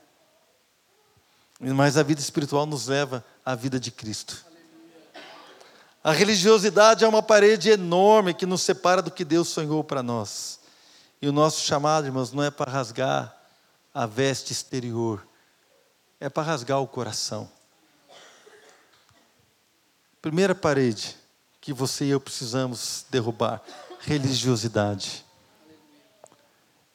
[SPEAKER 1] Mas a vida espiritual nos leva à vida de Cristo. A religiosidade é uma parede enorme que nos separa do que Deus sonhou para nós. E o nosso chamado, irmãos, não é para rasgar a veste exterior, é para rasgar o coração. Primeira parede que você e eu precisamos derrubar: religiosidade.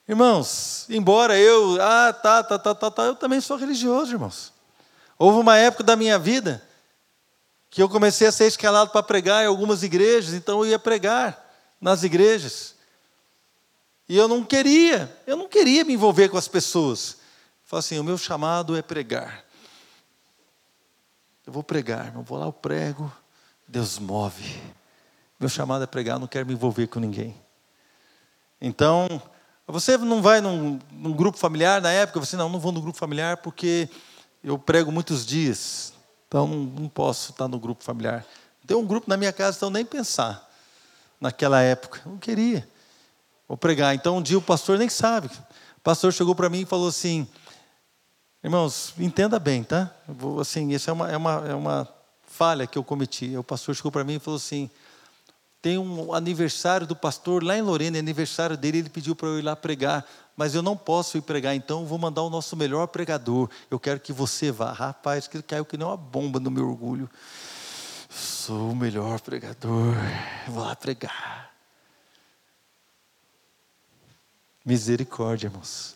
[SPEAKER 1] Irmãos, embora eu, ah, tá, tá, tá, tá, tá, eu também sou religioso, irmãos. Houve uma época da minha vida que eu comecei a ser escalado para pregar em algumas igrejas, então eu ia pregar nas igrejas. E eu não queria, eu não queria me envolver com as pessoas. Falei assim: o meu chamado é pregar. Eu vou pregar, eu vou lá, eu prego, Deus move. Meu chamado é pregar, eu não quero me envolver com ninguém. Então, você não vai num, num, grupo familiar na época? Você não, não vou no grupo familiar porque eu prego muitos dias, então não, não posso estar no grupo familiar. Tem um grupo na minha casa, então nem pensar naquela época. Eu não queria. Vou pregar. Então um dia o pastor nem sabe. O pastor chegou para mim e falou assim: Irmãos, entenda bem, tá? Vou, assim, essa é uma, é, uma, é uma falha que eu cometi. O pastor chegou para mim e falou assim: tem um aniversário do pastor lá em Lorena, é aniversário dele, ele pediu para eu ir lá pregar, mas eu não posso ir pregar, então vou mandar o nosso melhor pregador. Eu quero que você vá. Rapaz, que caiu que nem uma bomba no meu orgulho. Sou o melhor pregador, vou lá pregar. Misericórdia, irmãos.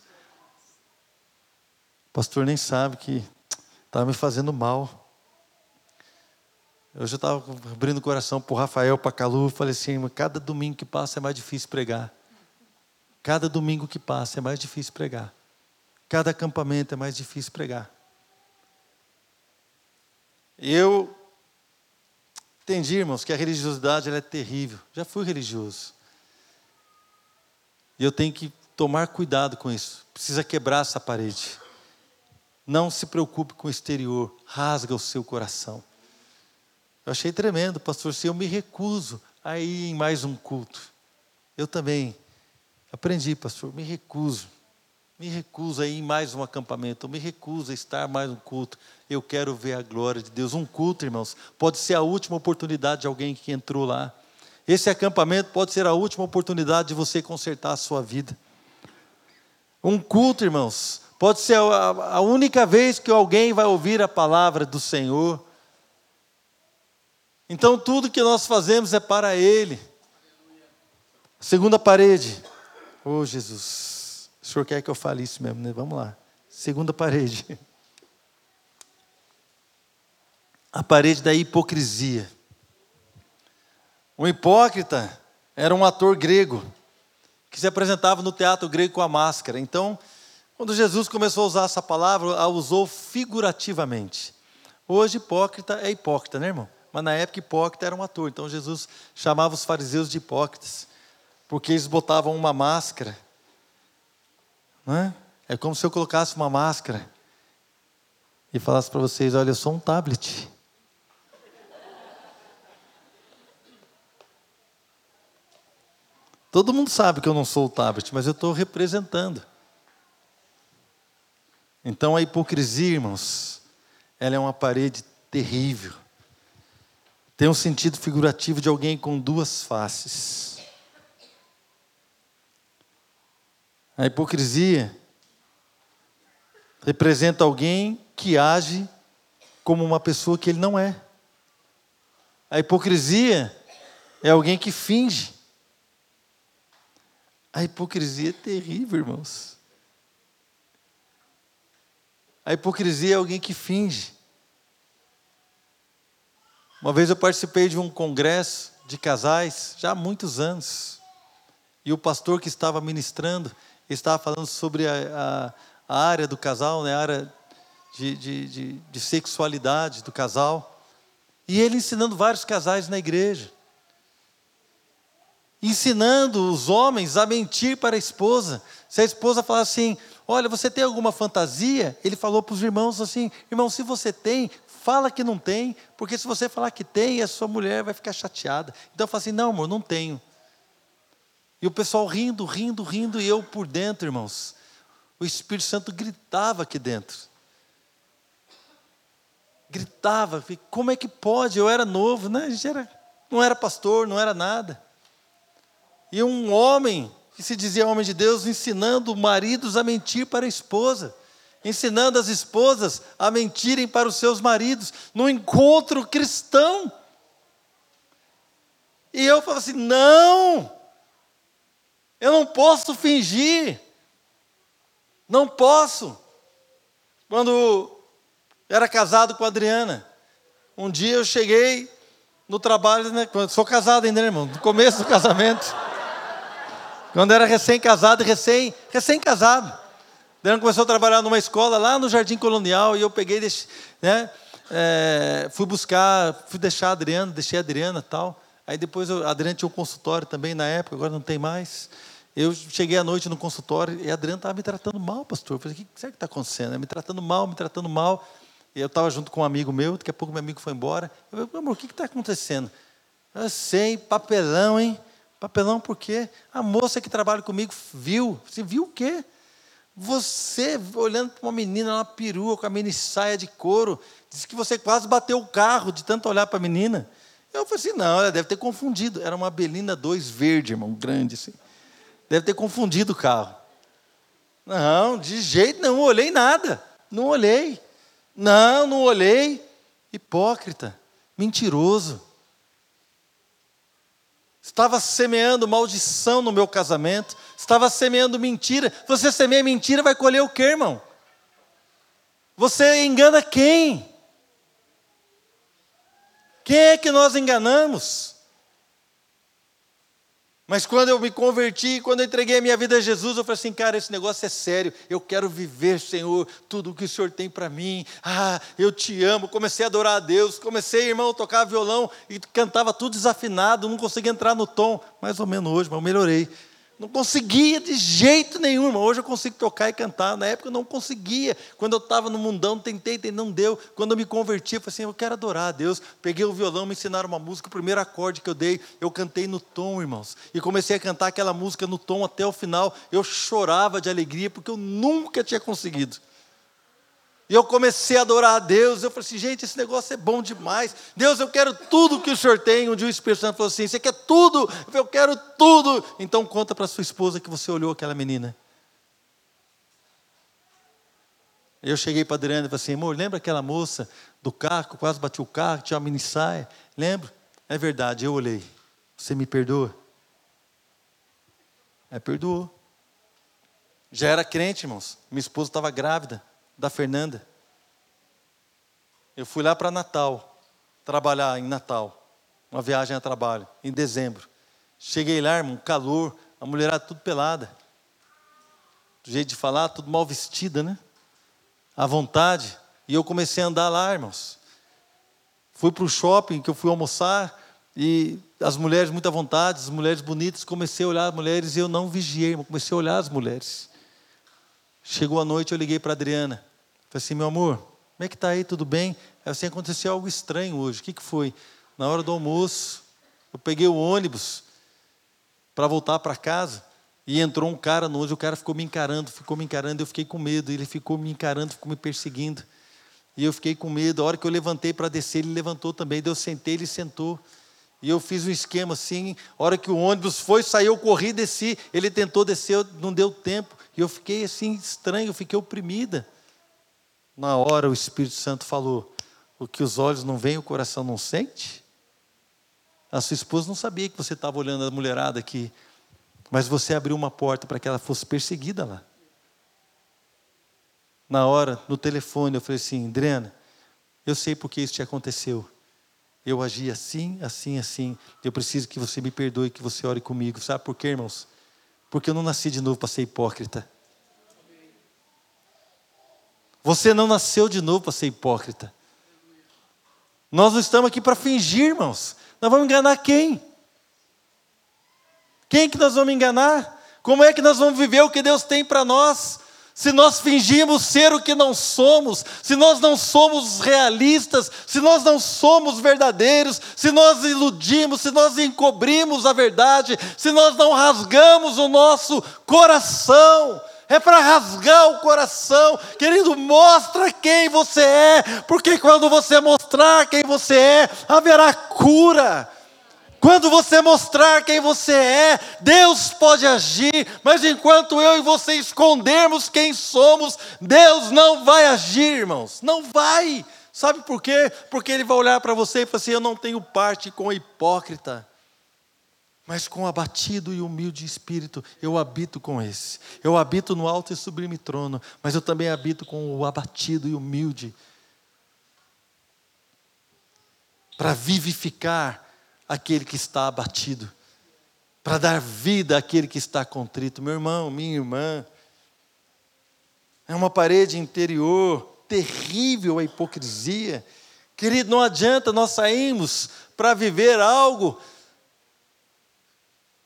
[SPEAKER 1] O pastor nem sabe que estava me fazendo mal. Eu já estava abrindo o coração para o Rafael, para a Calu, falei assim, cada domingo que passa é mais difícil pregar. Cada domingo que passa é mais difícil pregar. Cada acampamento é mais difícil pregar. Eu entendi, irmãos, que a religiosidade é terrível. Já fui religioso. E eu tenho que tomar cuidado com isso. Precisa quebrar essa parede. Não se preocupe com o exterior, rasga o seu coração. Eu achei tremendo, pastor, se eu me recuso a ir em mais um culto. Eu também aprendi, pastor, me recuso. Me recuso a ir em mais um acampamento, me recuso a estar mais um culto. Eu quero ver a glória de Deus. Um culto, irmãos, pode ser a última oportunidade de alguém que entrou lá. Esse acampamento pode ser a última oportunidade de você consertar a sua vida. Um culto, irmãos, pode ser a única vez que alguém vai ouvir a palavra do Senhor. Então tudo que nós fazemos é para Ele. Segunda parede. Oh Jesus, o Senhor quer que eu fale isso mesmo, né? Vamos lá. Segunda parede. A parede da hipocrisia. O hipócrita era um ator grego que se apresentava no teatro grego com a máscara. Então, quando Jesus começou a usar essa palavra, a usou figurativamente. Hoje, hipócrita é hipócrita, né, irmão? Mas na época, hipócrita era um ator. Então, Jesus chamava os fariseus de hipócritas, porque eles botavam uma máscara. Não é? é como se eu colocasse uma máscara e falasse para vocês: olha, eu sou um tablet. Todo mundo sabe que eu não sou o tablet, mas eu estou representando. Então a hipocrisia, irmãos, ela é uma parede terrível. Tem um sentido figurativo de alguém com duas faces. A hipocrisia representa alguém que age como uma pessoa que ele não é. A hipocrisia é alguém que finge. A hipocrisia é terrível, irmãos. A hipocrisia é alguém que finge. Uma vez eu participei de um congresso de casais, já há muitos anos, e o pastor que estava ministrando, estava falando sobre a, a, a, área do casal, né? a área de, de, de, de sexualidade do casal. E ele ensinando vários casais na igreja. Ensinando os homens a mentir para a esposa. Se a esposa falar assim: Olha, você tem alguma fantasia? Ele falou para os irmãos assim: Irmão, se você tem, fala que não tem, porque se você falar que tem, a sua mulher vai ficar chateada. Então eu falo assim: Não, amor, não tenho. E o pessoal rindo, rindo, rindo, e eu por dentro, irmãos. O Espírito Santo gritava aqui dentro. Gritava, como é que pode? Eu era novo, né? A gente era, não era pastor, não era nada. E um homem, que se dizia homem de Deus, ensinando maridos a mentir para a esposa, ensinando as esposas a mentirem para os seus maridos, no encontro cristão. E eu falo assim: não, eu não posso fingir. Não posso. Quando era casado com a Adriana, um dia eu cheguei no trabalho, né, sou casado ainda, né, irmão? No começo do casamento. Quando era recém-casado, recém, recém-casado. Adriana começou a trabalhar numa escola lá no Jardim Colonial e eu peguei, né, é, fui buscar, fui deixar a Adriana, deixei a Adriana tal. Aí depois eu, a Adriana tinha um consultório também na época, agora não tem mais. Eu cheguei à noite no consultório e a Adriana estava me tratando mal, pastor. Eu falei, o que será que está acontecendo? Me tratando mal, me tratando mal. Eu estava junto com um amigo meu, daqui a pouco meu amigo foi embora. Eu falei, amor, o que está acontecendo? Eu sei, papelão, hein? Papelão por quê? A moça que trabalha comigo viu. Você viu o quê? Você olhando para uma menina na perua com a mini saia de couro, disse que você quase bateu o carro de tanto olhar para a menina. Eu falei assim, não, ela deve ter confundido. Era uma Belina 2 verde, irmão, grande assim. Deve ter confundido o carro. Não, de jeito nenhum, olhei nada. Não olhei. Não, não olhei. Hipócrita, mentiroso. Estava semeando maldição no meu casamento. Estava semeando mentira. Você semeia mentira, vai colher o quê, irmão? Você engana quem? Quem é que nós enganamos? Mas quando eu me converti, quando eu entreguei a minha vida a Jesus, eu falei assim, cara, esse negócio é sério. Eu quero viver, Senhor, tudo o que o Senhor tem para mim. Ah, eu te amo. Comecei a adorar a Deus. Comecei, irmão, a tocar violão e cantava tudo desafinado, não conseguia entrar no tom. Mais ou menos hoje, mas eu melhorei. Não conseguia de jeito nenhum, irmão. Hoje eu consigo tocar e cantar. Na época eu não conseguia. Quando eu estava no mundão, tentei, tentei, não deu. Quando eu me converti, eu falei assim: eu quero adorar a Deus. Peguei o violão, me ensinaram uma música. O primeiro acorde que eu dei, eu cantei no tom, irmãos. E comecei a cantar aquela música no tom até o final. Eu chorava de alegria, porque eu nunca tinha conseguido. E eu comecei a adorar a Deus. Eu falei assim, gente, esse negócio é bom demais. Deus, eu quero tudo que o Senhor tem. Um dia o Espírito Santo falou assim: Você quer tudo? Eu quero tudo. Então conta para sua esposa que você olhou aquela menina. Eu cheguei para a Adriana e falei assim: amor, lembra aquela moça do carro, quase bati o carro, tinha uma mini saia? Lembro? É verdade, eu olhei. Você me perdoa? É, perdoou. Já era crente, irmãos. Minha esposa estava grávida da Fernanda. Eu fui lá para Natal, trabalhar em Natal, uma viagem a trabalho, em dezembro. Cheguei lá, irmão, calor, a mulherada tudo pelada. Do jeito de falar, tudo mal vestida, né? À vontade. E eu comecei a andar lá, irmãos. Fui para o shopping, que eu fui almoçar, e as mulheres muito à vontade, as mulheres bonitas, comecei a olhar as mulheres e eu não vigiei, irmão, comecei a olhar as mulheres. Chegou a noite, eu liguei para a Adriana. Falei assim, meu amor, como é que está aí? Tudo bem? Aí assim, aconteceu algo estranho hoje. O que, que foi? Na hora do almoço, eu peguei o ônibus para voltar para casa e entrou um cara no ônibus. O cara ficou me encarando, ficou me encarando. Eu fiquei com medo. Ele ficou me encarando, ficou me perseguindo. E eu fiquei com medo. A hora que eu levantei para descer, ele levantou também. Daí eu sentei, ele sentou. E eu fiz um esquema assim. A hora que o ônibus foi, saiu, eu corri, desci. Ele tentou descer, não deu tempo. E eu fiquei assim estranho, eu fiquei oprimida. Na hora o Espírito Santo falou: o que os olhos não veem, o coração não sente. A sua esposa não sabia que você estava olhando a mulherada aqui, mas você abriu uma porta para que ela fosse perseguida lá. Na hora, no telefone, eu falei assim: Adriana, eu sei por que isso te aconteceu. Eu agi assim, assim, assim. Eu preciso que você me perdoe, que você ore comigo. Sabe por quê, irmãos? Porque eu não nasci de novo para ser hipócrita. Você não nasceu de novo para ser hipócrita. Nós não estamos aqui para fingir, irmãos. Nós vamos enganar quem? Quem que nós vamos enganar? Como é que nós vamos viver o que Deus tem para nós? Se nós fingimos ser o que não somos, se nós não somos realistas, se nós não somos verdadeiros, se nós iludimos, se nós encobrimos a verdade, se nós não rasgamos o nosso coração, é para rasgar o coração. Querido, mostra quem você é, porque quando você mostrar quem você é, haverá cura. Quando você mostrar quem você é, Deus pode agir, mas enquanto eu e você escondermos quem somos, Deus não vai agir, irmãos. Não vai. Sabe por quê? Porque Ele vai olhar para você e falar assim: Eu não tenho parte com o hipócrita mas com abatido e humilde espírito, eu habito com esse. Eu habito no alto e sublime trono, mas eu também habito com o abatido e humilde. Para vivificar aquele que está abatido, para dar vida àquele que está contrito. Meu irmão, minha irmã, é uma parede interior terrível a hipocrisia. Querido, não adianta nós sairmos para viver algo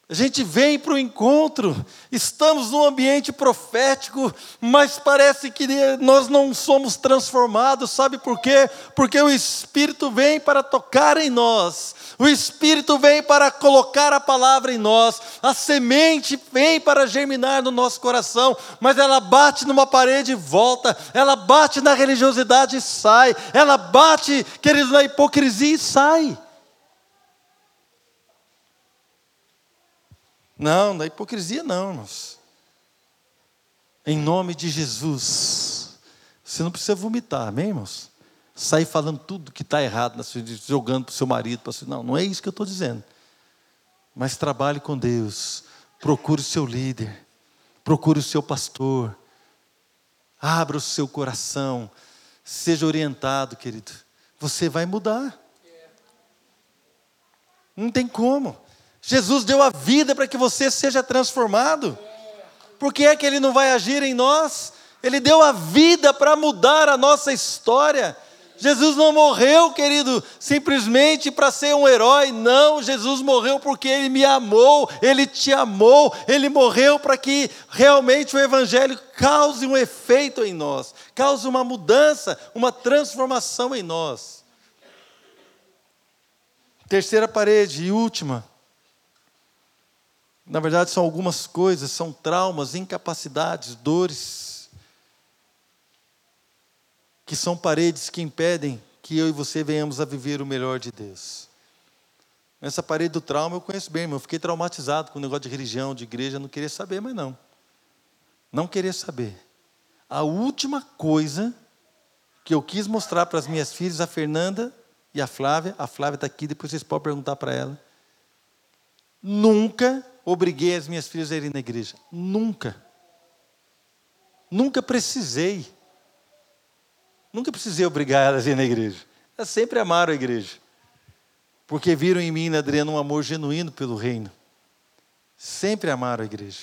[SPEAKER 1] a gente vem para o encontro, estamos num ambiente profético, mas parece que nós não somos transformados, sabe por quê? Porque o Espírito vem para tocar em nós, o Espírito vem para colocar a palavra em nós, a semente vem para germinar no nosso coração, mas ela bate numa parede e volta, ela bate na religiosidade e sai, ela bate, queridos, na hipocrisia e sai. Não, da hipocrisia não, irmãos. Em nome de Jesus. Você não precisa vomitar, amém, irmãos? Sair falando tudo que está errado, jogando para o seu marido. Para seu... Não, não é isso que eu estou dizendo. Mas trabalhe com Deus. Procure o seu líder. Procure o seu pastor. Abra o seu coração. Seja orientado, querido. Você vai mudar. Não tem como. Jesus deu a vida para que você seja transformado. Por que é que Ele não vai agir em nós? Ele deu a vida para mudar a nossa história. Jesus não morreu, querido, simplesmente para ser um herói. Não, Jesus morreu porque Ele me amou, Ele te amou, Ele morreu para que realmente o Evangelho cause um efeito em nós, cause uma mudança, uma transformação em nós. Terceira parede e última. Na verdade, são algumas coisas, são traumas, incapacidades, dores, que são paredes que impedem que eu e você venhamos a viver o melhor de Deus. Essa parede do trauma eu conheço bem, irmão. Eu fiquei traumatizado com o negócio de religião, de igreja, não queria saber, mas não. Não queria saber. A última coisa que eu quis mostrar para as minhas filhas, a Fernanda e a Flávia, a Flávia está aqui, depois vocês podem perguntar para ela. Nunca obriguei as minhas filhas a irem na igreja. Nunca. Nunca precisei. Nunca precisei obrigar elas a ir na igreja. Elas sempre amaram a igreja. Porque viram em mim, na Adriana, um amor genuíno pelo reino. Sempre amaram a igreja.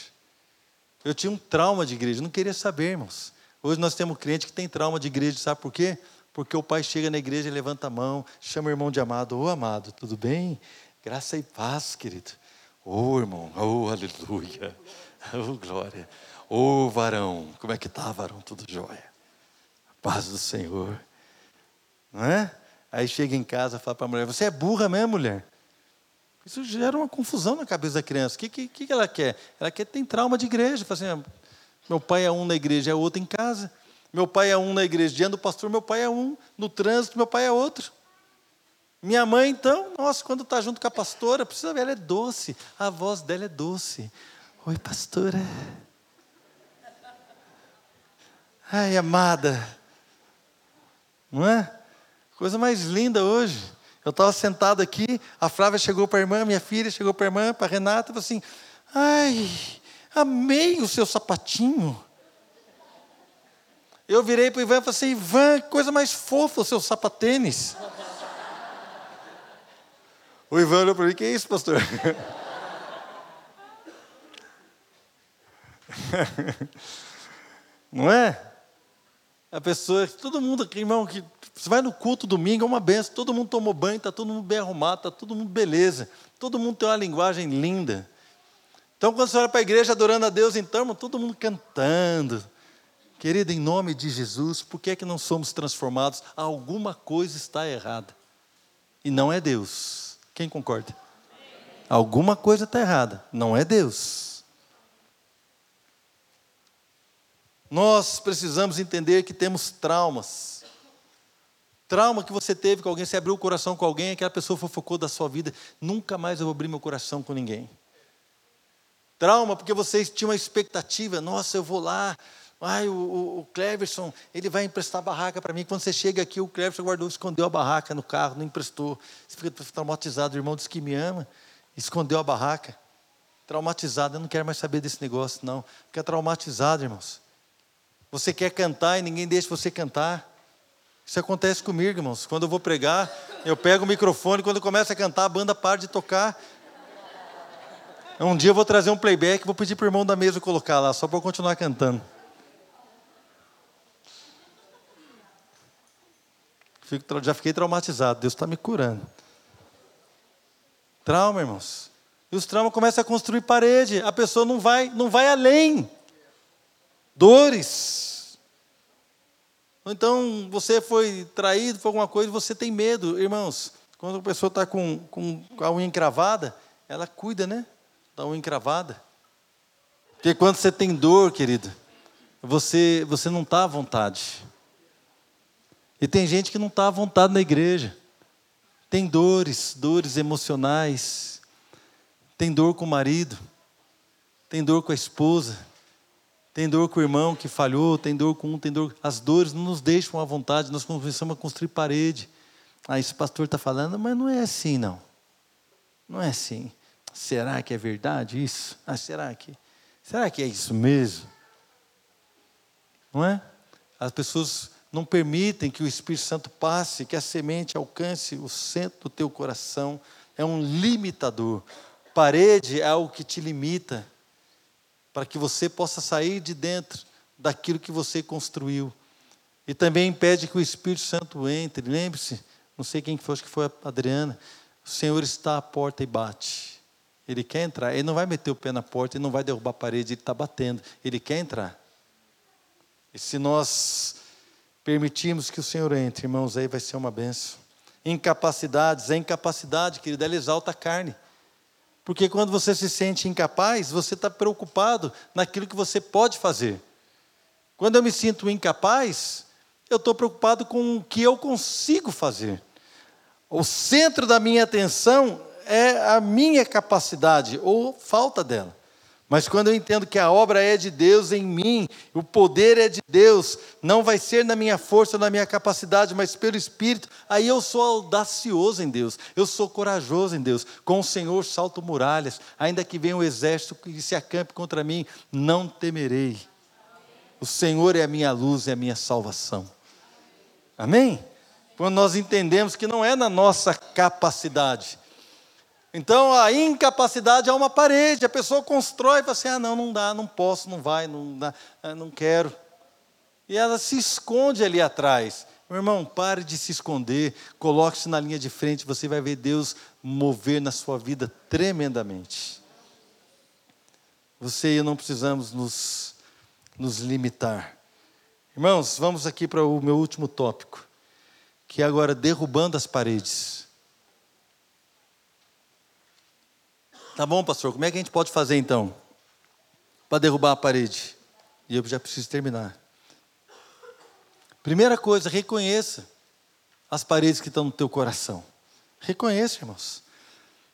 [SPEAKER 1] Eu tinha um trauma de igreja, não queria saber, irmãos. Hoje nós temos cliente que tem trauma de igreja, sabe por quê? Porque o pai chega na igreja levanta a mão, chama o irmão de amado. Ô amado, tudo bem? Graça e paz, querido. Oh, irmão, oh aleluia, oh glória, ô oh, varão, como é que tá, varão? Tudo jóia, paz do Senhor, não é? Aí chega em casa e fala para a mulher: Você é burra mesmo, mulher? Isso gera uma confusão na cabeça da criança. O que, que, que ela quer? Ela quer ter trauma de igreja. Fala assim: ah, Meu pai é um na igreja, é outro em casa. Meu pai é um na igreja, diante do pastor, meu pai é um. No trânsito, meu pai é outro. Minha mãe, então, nossa, quando está junto com a pastora, precisa ver, ela é doce. A voz dela é doce. Oi, pastora. Ai, amada. Não é? Coisa mais linda hoje. Eu estava sentado aqui, a Flávia chegou para a irmã, minha filha chegou para a irmã, para a Renata, e falou assim: Ai, amei o seu sapatinho. Eu virei para o Ivan e falei assim: Ivan, coisa mais fofa o seu sapatênis. O Ivan olhou para mim, que é isso, pastor? Não é? A pessoa, todo mundo, irmão, que você vai no culto domingo, é uma benção, todo mundo tomou banho, está todo mundo bem arrumado, está todo mundo beleza, todo mundo tem uma linguagem linda. Então, quando você olha para a igreja adorando a Deus, então, todo mundo cantando. Querido, em nome de Jesus, por que é que não somos transformados? Alguma coisa está errada. E não é Deus. Quem concorda? Alguma coisa está errada, não é Deus. Nós precisamos entender que temos traumas. Trauma que você teve com alguém, você abriu o coração com alguém, aquela pessoa fofocou da sua vida. Nunca mais eu vou abrir meu coração com ninguém. Trauma porque você tinha uma expectativa, nossa, eu vou lá, Ai, o, o, o Cleverson, ele vai emprestar a barraca para mim. Quando você chega aqui, o Cleverson guardou, escondeu a barraca no carro, não emprestou. Você fica traumatizado. O irmão disse que me ama, escondeu a barraca. Traumatizado, eu não quero mais saber desse negócio, não. Fica traumatizado, irmãos. Você quer cantar e ninguém deixa você cantar. Isso acontece comigo, irmãos. Quando eu vou pregar, eu pego o microfone, quando começa a cantar, a banda para de tocar. Um dia eu vou trazer um playback, vou pedir para o irmão da mesa colocar lá, só para eu continuar cantando. Fico, já fiquei traumatizado. Deus está me curando. Trauma, irmãos. E os traumas começam a construir parede. A pessoa não vai, não vai além. Dores. Então você foi traído por alguma coisa, você tem medo, irmãos. Quando a pessoa está com, com a unha encravada, ela cuida, né? Da unha encravada. Porque quando você tem dor, querido, você, você não está à vontade. E tem gente que não está à vontade na igreja. Tem dores, dores emocionais. Tem dor com o marido. Tem dor com a esposa. Tem dor com o irmão que falhou. Tem dor com um, tem dor. As dores não nos deixam à vontade. Nós começamos a construir parede. Ah, esse pastor está falando, mas não é assim, não. Não é assim. Será que é verdade isso? Ah, será que? Será que é isso mesmo? Não é? As pessoas não permitem que o Espírito Santo passe, que a semente alcance o centro do teu coração. É um limitador. Parede é algo que te limita, para que você possa sair de dentro daquilo que você construiu. E também impede que o Espírito Santo entre. Lembre-se, não sei quem foi, acho que foi a Adriana. O Senhor está à porta e bate. Ele quer entrar. Ele não vai meter o pé na porta, ele não vai derrubar a parede, ele está batendo. Ele quer entrar. E se nós permitimos que o Senhor entre, irmãos, aí vai ser uma benção. Incapacidades, a incapacidade, querido, ela exalta a carne. Porque quando você se sente incapaz, você está preocupado naquilo que você pode fazer. Quando eu me sinto incapaz, eu estou preocupado com o que eu consigo fazer. O centro da minha atenção é a minha capacidade ou falta dela. Mas quando eu entendo que a obra é de Deus em mim, o poder é de Deus, não vai ser na minha força, na minha capacidade, mas pelo Espírito, aí eu sou audacioso em Deus, eu sou corajoso em Deus. Com o Senhor salto muralhas, ainda que venha um exército que se acampe contra mim, não temerei. O Senhor é a minha luz e a minha salvação. Amém? Quando nós entendemos que não é na nossa capacidade, então a incapacidade é uma parede, a pessoa constrói e fala assim: ah, não, não dá, não posso, não vai, não dá, ah, não quero. E ela se esconde ali atrás. Meu irmão, pare de se esconder, coloque-se na linha de frente, você vai ver Deus mover na sua vida tremendamente. Você e eu não precisamos nos, nos limitar. Irmãos, vamos aqui para o meu último tópico, que é agora derrubando as paredes. Tá bom, pastor, como é que a gente pode fazer então? Para derrubar a parede. E eu já preciso terminar. Primeira coisa, reconheça as paredes que estão no teu coração. Reconheça, irmãos.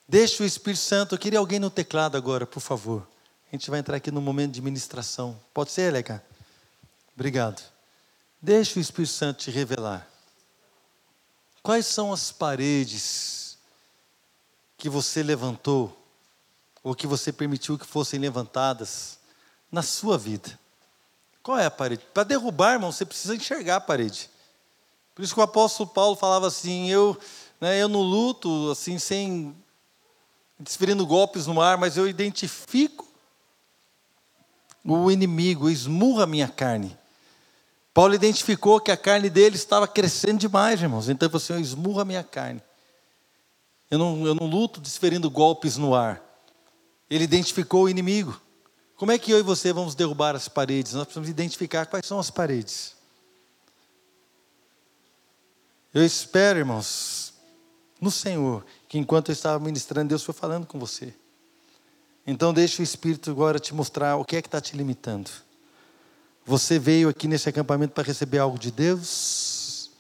[SPEAKER 1] Deixe o Espírito Santo. Eu queria alguém no teclado agora, por favor. A gente vai entrar aqui no momento de ministração. Pode ser, Leca? Obrigado. Deixe o Espírito Santo te revelar. Quais são as paredes que você levantou ou que você permitiu que fossem levantadas na sua vida. Qual é a parede? Para derrubar, irmão, você precisa enxergar a parede. Por isso que o apóstolo Paulo falava assim: eu, né, eu não luto assim, sem desferindo golpes no ar, mas eu identifico o inimigo, esmurra a minha carne. Paulo identificou que a carne dele estava crescendo demais, irmãos. Então ele falou assim: esmurra a minha carne. Eu não, eu não luto desferindo golpes no ar. Ele identificou o inimigo. Como é que eu e você vamos derrubar as paredes? Nós precisamos identificar quais são as paredes. Eu espero, irmãos, no Senhor, que enquanto eu estava ministrando, Deus foi falando com você. Então deixe o Espírito agora te mostrar o que é que está te limitando. Você veio aqui nesse acampamento para receber algo de Deus?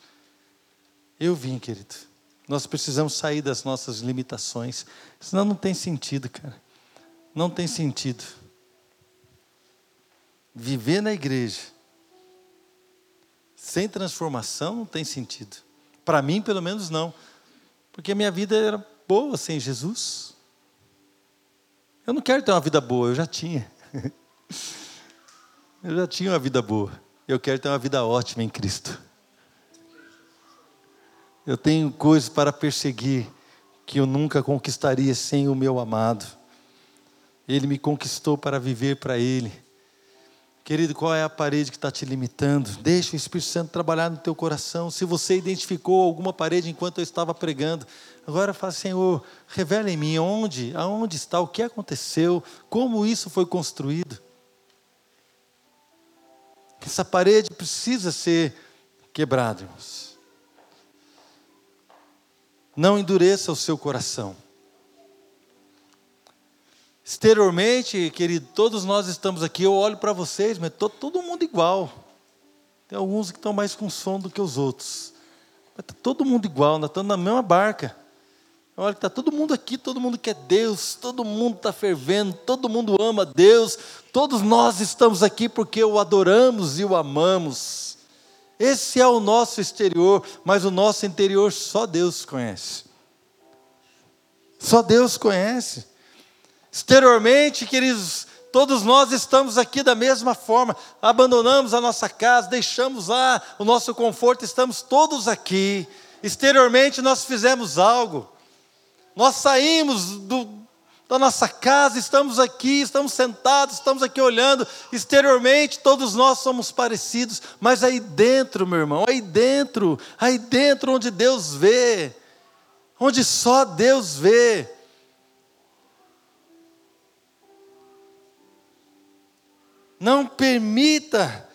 [SPEAKER 1] Eu vim, querido. Nós precisamos sair das nossas limitações, senão não tem sentido, cara. Não tem sentido. Viver na igreja sem transformação não tem sentido. Para mim, pelo menos, não. Porque a minha vida era boa sem Jesus. Eu não quero ter uma vida boa, eu já tinha. Eu já tinha uma vida boa. Eu quero ter uma vida ótima em Cristo. Eu tenho coisas para perseguir que eu nunca conquistaria sem o meu amado. Ele me conquistou para viver para Ele. Querido, qual é a parede que está te limitando? Deixa o Espírito Santo trabalhar no teu coração. Se você identificou alguma parede enquanto eu estava pregando, agora fala, Senhor, revela em mim onde, aonde está, o que aconteceu, como isso foi construído. Essa parede precisa ser quebrada, irmãos. Não endureça o seu coração. Exteriormente, querido, todos nós estamos aqui, eu olho para vocês, mas tô, todo mundo igual. Tem alguns que estão mais com sono do que os outros. Mas está todo mundo igual, nós estamos na mesma barca. Olha, está todo mundo aqui, todo mundo quer Deus, todo mundo está fervendo, todo mundo ama Deus, todos nós estamos aqui porque o adoramos e o amamos. Esse é o nosso exterior, mas o nosso interior só Deus conhece. Só Deus conhece. Exteriormente, queridos, todos nós estamos aqui da mesma forma, abandonamos a nossa casa, deixamos lá o nosso conforto, estamos todos aqui. Exteriormente, nós fizemos algo. Nós saímos do, da nossa casa, estamos aqui, estamos sentados, estamos aqui olhando. Exteriormente, todos nós somos parecidos, mas aí dentro, meu irmão, aí dentro, aí dentro onde Deus vê, onde só Deus vê. Não permita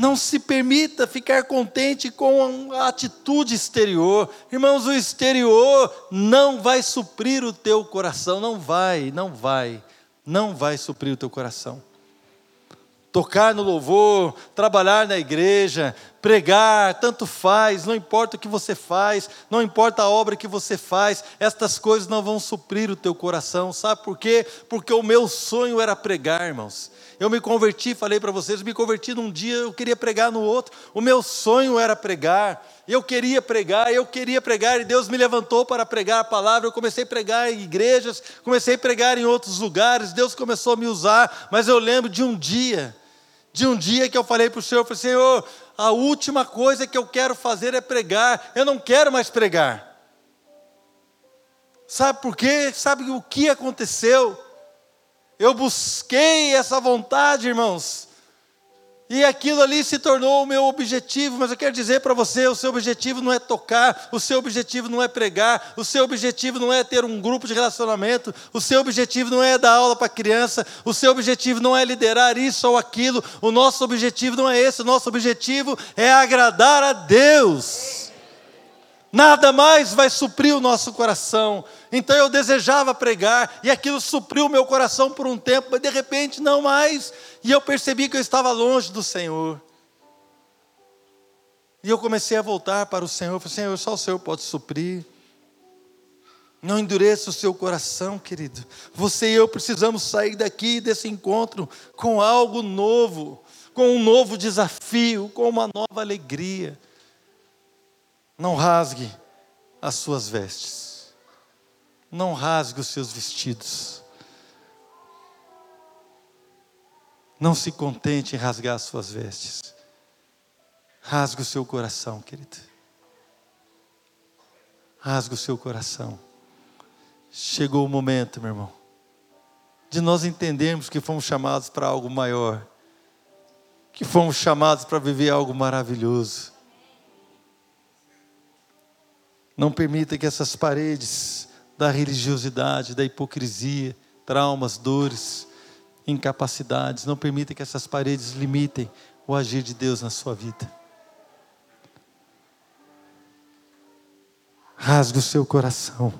[SPEAKER 1] não se permita ficar contente com a atitude exterior. Irmãos, o exterior não vai suprir o teu coração. Não vai, não vai, não vai suprir o teu coração. Tocar no louvor, trabalhar na igreja, pregar, tanto faz, não importa o que você faz, não importa a obra que você faz, estas coisas não vão suprir o teu coração, sabe por quê? Porque o meu sonho era pregar, irmãos. Eu me converti, falei para vocês, me converti num dia, eu queria pregar no outro. O meu sonho era pregar. Eu queria pregar, eu queria pregar, e Deus me levantou para pregar a palavra. Eu comecei a pregar em igrejas, comecei a pregar em outros lugares, Deus começou a me usar, mas eu lembro de um dia, de um dia que eu falei para o Senhor, eu falei, Senhor, a última coisa que eu quero fazer é pregar, eu não quero mais pregar. Sabe por quê? Sabe o que aconteceu? Eu busquei essa vontade, irmãos. E aquilo ali se tornou o meu objetivo, mas eu quero dizer para você: o seu objetivo não é tocar, o seu objetivo não é pregar, o seu objetivo não é ter um grupo de relacionamento, o seu objetivo não é dar aula para criança, o seu objetivo não é liderar isso ou aquilo, o nosso objetivo não é esse, o nosso objetivo é agradar a Deus. Nada mais vai suprir o nosso coração. Então eu desejava pregar e aquilo supriu o meu coração por um tempo, mas de repente não mais. E eu percebi que eu estava longe do Senhor. E eu comecei a voltar para o Senhor. Falei, Senhor, só o Senhor pode suprir. Não endureça o seu coração, querido. Você e eu precisamos sair daqui desse encontro com algo novo, com um novo desafio, com uma nova alegria. Não rasgue as suas vestes. Não rasgue os seus vestidos. Não se contente em rasgar as suas vestes. Rasgue o seu coração, querido. Rasgue o seu coração. Chegou o momento, meu irmão. de nós entendermos que fomos chamados para algo maior, que fomos chamados para viver algo maravilhoso. Não permita que essas paredes da religiosidade, da hipocrisia, traumas, dores, incapacidades, não permita que essas paredes limitem o agir de Deus na sua vida. Rasgue o seu coração.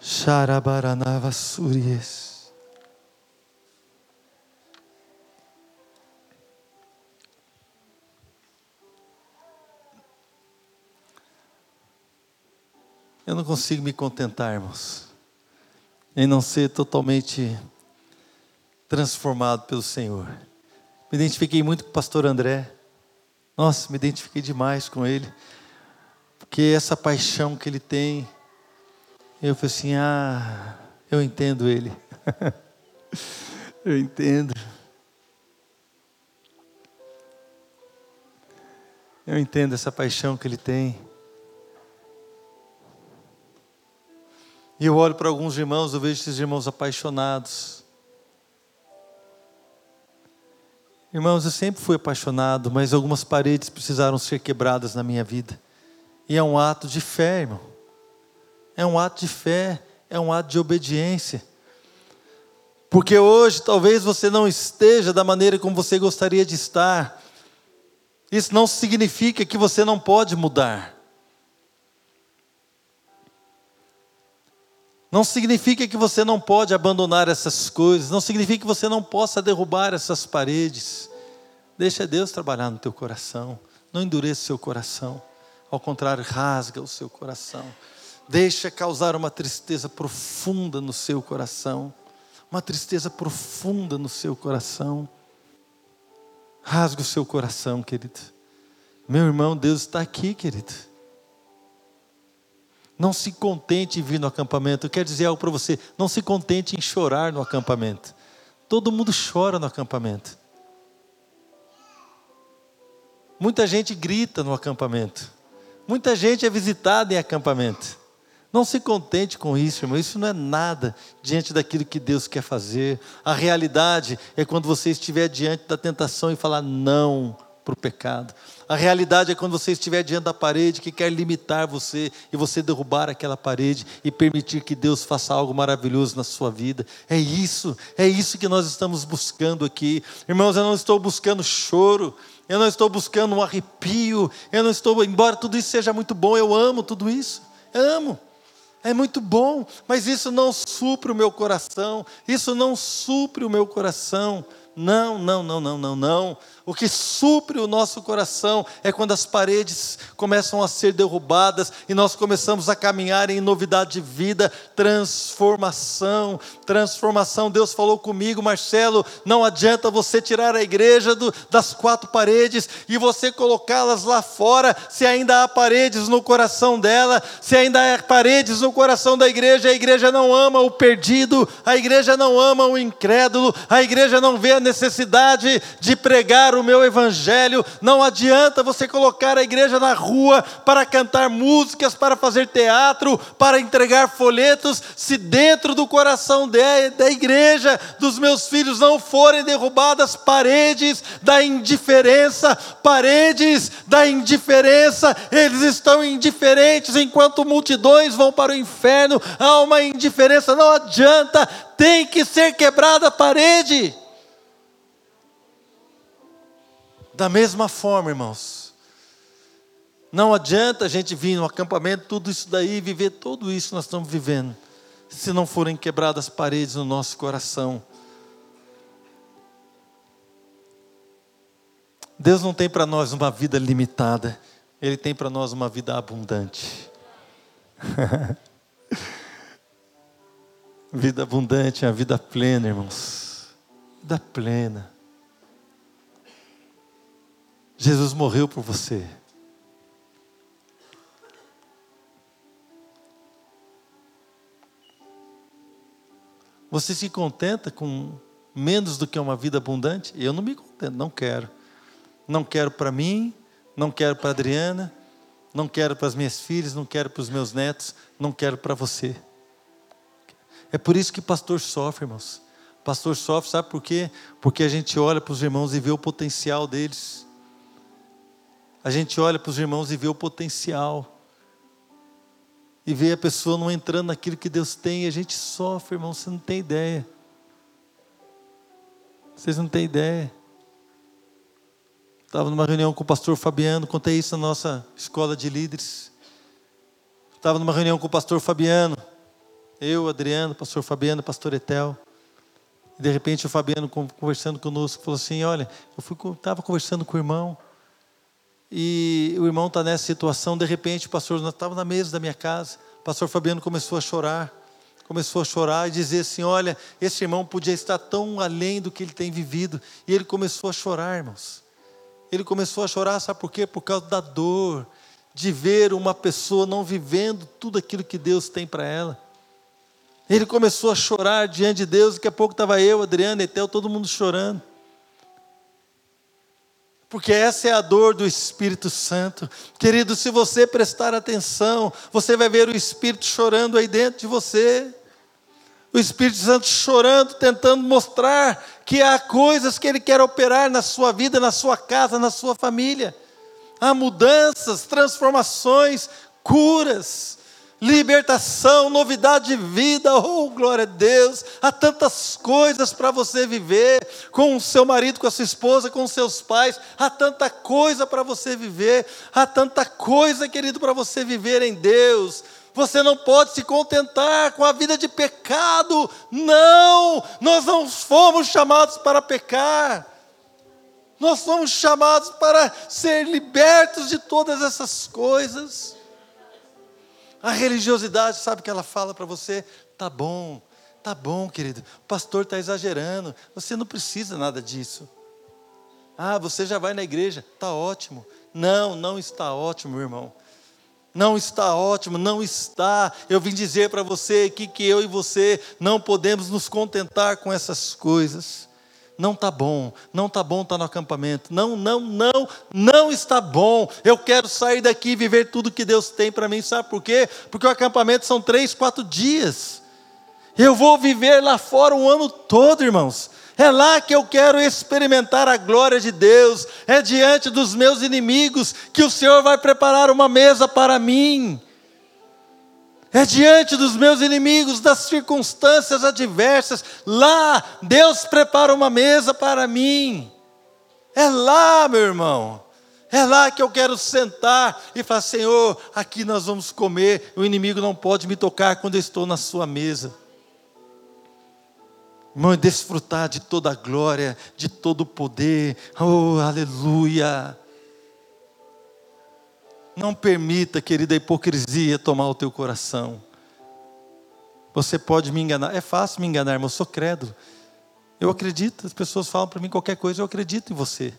[SPEAKER 1] Xarabaranava suries. Eu não consigo me contentar, irmãos, em não ser totalmente transformado pelo Senhor. Me identifiquei muito com o pastor André. Nossa, me identifiquei demais com ele. Porque essa paixão que ele tem, eu falei assim: ah, eu entendo ele. eu entendo. Eu entendo essa paixão que ele tem. E eu olho para alguns irmãos, eu vejo esses irmãos apaixonados. Irmãos, eu sempre fui apaixonado, mas algumas paredes precisaram ser quebradas na minha vida. E é um ato de fé, irmão. É um ato de fé, é um ato de obediência. Porque hoje talvez você não esteja da maneira como você gostaria de estar. Isso não significa que você não pode mudar. Não significa que você não pode abandonar essas coisas, não significa que você não possa derrubar essas paredes. Deixa Deus trabalhar no teu coração, não endureça o seu coração, ao contrário, rasga o seu coração. Deixa causar uma tristeza profunda no seu coração, uma tristeza profunda no seu coração. Rasga o seu coração, querido. Meu irmão, Deus está aqui, querido. Não se contente em vir no acampamento. Eu quero dizer algo para você. Não se contente em chorar no acampamento. Todo mundo chora no acampamento. Muita gente grita no acampamento. Muita gente é visitada em acampamento. Não se contente com isso, irmão. Isso não é nada diante daquilo que Deus quer fazer. A realidade é quando você estiver diante da tentação e falar não para o pecado. A realidade é quando você estiver diante da parede que quer limitar você e você derrubar aquela parede e permitir que Deus faça algo maravilhoso na sua vida. É isso, é isso que nós estamos buscando aqui. Irmãos, eu não estou buscando choro, eu não estou buscando um arrepio, eu não estou, embora tudo isso seja muito bom, eu amo tudo isso. Eu amo. É muito bom, mas isso não supre o meu coração, isso não supre o meu coração. Não, não, não, não, não, não. O que supre o nosso coração é quando as paredes começam a ser derrubadas e nós começamos a caminhar em novidade de vida, transformação, transformação. Deus falou comigo, Marcelo, não adianta você tirar a igreja do, das quatro paredes e você colocá-las lá fora, se ainda há paredes no coração dela, se ainda há paredes no coração da igreja, a igreja não ama o perdido, a igreja não ama o incrédulo, a igreja não vê a necessidade de pregar pregar o meu evangelho, não adianta você colocar a igreja na rua para cantar músicas, para fazer teatro, para entregar folhetos, se dentro do coração da igreja dos meus filhos não forem derrubadas paredes da indiferença, paredes da indiferença, eles estão indiferentes enquanto multidões vão para o inferno, há uma indiferença, não adianta, tem que ser quebrada a parede. Da mesma forma, irmãos, não adianta a gente vir no acampamento, tudo isso daí, viver tudo isso que nós estamos vivendo, se não forem quebradas paredes no nosso coração. Deus não tem para nós uma vida limitada, Ele tem para nós uma vida abundante. vida abundante é a vida plena, irmãos. Vida plena. Jesus morreu por você. Você se contenta com menos do que uma vida abundante? Eu não me contento, não quero. Não quero para mim, não quero para Adriana, não quero para as minhas filhas, não quero para os meus netos, não quero para você. É por isso que pastor sofre, irmãos. Pastor sofre, sabe por quê? Porque a gente olha para os irmãos e vê o potencial deles. A gente olha para os irmãos e vê o potencial. E vê a pessoa não entrando naquilo que Deus tem, e a gente sofre, irmão, você não tem ideia. Vocês não têm ideia. Estava numa reunião com o pastor Fabiano, contei isso na nossa escola de líderes. Estava numa reunião com o pastor Fabiano, eu, Adriano, pastor Fabiano, pastor Etel. E de repente o Fabiano conversando conosco falou assim: Olha, eu estava conversando com o irmão, e o irmão está nessa situação. De repente, o pastor, estávamos na mesa da minha casa, o pastor Fabiano começou a chorar, começou a chorar e dizer assim: Olha, esse irmão podia estar tão além do que ele tem vivido. E ele começou a chorar, irmãos. Ele começou a chorar, sabe por quê? Por causa da dor de ver uma pessoa não vivendo tudo aquilo que Deus tem para ela. Ele começou a chorar diante de Deus, daqui a pouco estava eu, Adriano, Etel, todo mundo chorando. Porque essa é a dor do Espírito Santo. Querido, se você prestar atenção, você vai ver o Espírito chorando aí dentro de você o Espírito Santo chorando, tentando mostrar que há coisas que Ele quer operar na sua vida, na sua casa, na sua família. Há mudanças, transformações, curas, libertação, novidade de vida, oh glória a Deus, há tantas coisas para você viver, com o seu marido, com a sua esposa, com os seus pais, há tanta coisa para você viver, há tanta coisa, querido, para você viver em Deus. Você não pode se contentar com a vida de pecado. Não, nós não fomos chamados para pecar. Nós fomos chamados para ser libertos de todas essas coisas. A religiosidade, sabe o que ela fala para você? Tá bom, tá bom, querido. O pastor está exagerando. Você não precisa nada disso. Ah, você já vai na igreja, tá ótimo. Não, não está ótimo, irmão. Não está ótimo, não está. Eu vim dizer para você aqui que eu e você não podemos nos contentar com essas coisas. Não está bom, não está bom estar tá no acampamento. Não, não, não, não está bom. Eu quero sair daqui e viver tudo que Deus tem para mim. Sabe por quê? Porque o acampamento são três, quatro dias. Eu vou viver lá fora o ano todo, irmãos. É lá que eu quero experimentar a glória de Deus. É diante dos meus inimigos que o Senhor vai preparar uma mesa para mim. É diante dos meus inimigos, das circunstâncias adversas. Lá, Deus prepara uma mesa para mim. É lá, meu irmão. É lá que eu quero sentar e falar: Senhor, aqui nós vamos comer. O inimigo não pode me tocar quando eu estou na sua mesa. Irmão, desfrutar de toda a glória, de todo o poder. Oh, aleluia. Não permita, querida, a hipocrisia tomar o teu coração. Você pode me enganar. É fácil me enganar, irmão. Eu sou credo. Eu acredito. As pessoas falam para mim qualquer coisa, eu acredito em você.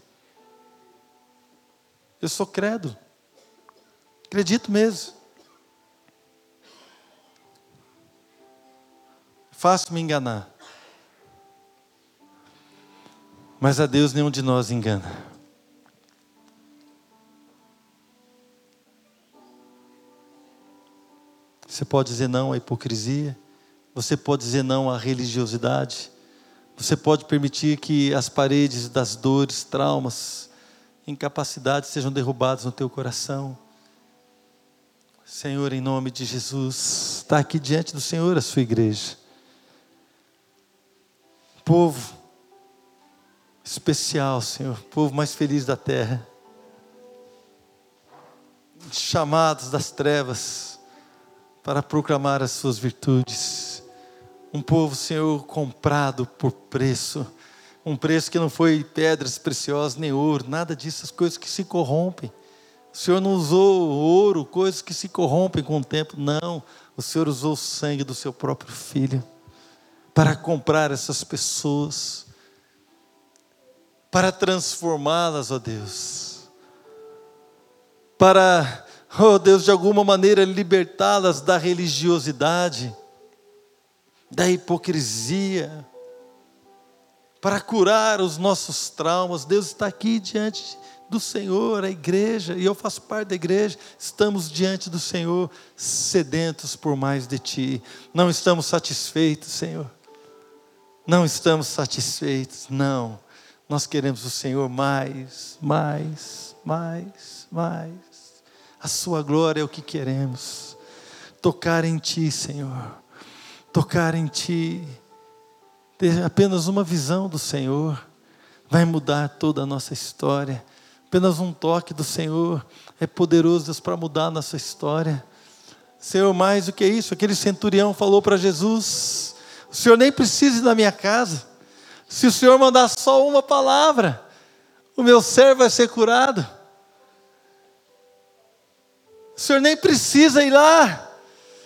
[SPEAKER 1] Eu sou credo. Acredito mesmo. É fácil me enganar. Mas a Deus nenhum de nós engana. Você pode dizer não à hipocrisia, você pode dizer não à religiosidade, você pode permitir que as paredes das dores, traumas, incapacidades sejam derrubadas no teu coração. Senhor, em nome de Jesus, está aqui diante do Senhor a sua igreja. Povo, especial, Senhor, povo mais feliz da terra, chamados das trevas para proclamar as suas virtudes. Um povo, Senhor, comprado por preço, um preço que não foi pedras preciosas nem ouro, nada disso, as coisas que se corrompem. O Senhor não usou ouro, coisas que se corrompem com o tempo, não. O Senhor usou o sangue do seu próprio filho para comprar essas pessoas para transformá-las, ó Deus, para, ó Deus, de alguma maneira libertá-las da religiosidade, da hipocrisia, para curar os nossos traumas. Deus está aqui diante do Senhor, a igreja, e eu faço parte da igreja, estamos diante do Senhor, sedentos por mais de Ti. Não estamos satisfeitos, Senhor. Não estamos satisfeitos, não. Nós queremos o Senhor mais, mais, mais, mais. A Sua glória é o que queremos. Tocar em Ti, Senhor. Tocar em Ti. Ter apenas uma visão do Senhor vai mudar toda a nossa história. Apenas um toque do Senhor é poderoso para mudar a nossa história. Senhor, mais do que isso, aquele centurião falou para Jesus: O Senhor nem precisa ir na minha casa. Se o Senhor mandar só uma palavra, o meu servo vai ser curado. O Senhor nem precisa ir lá.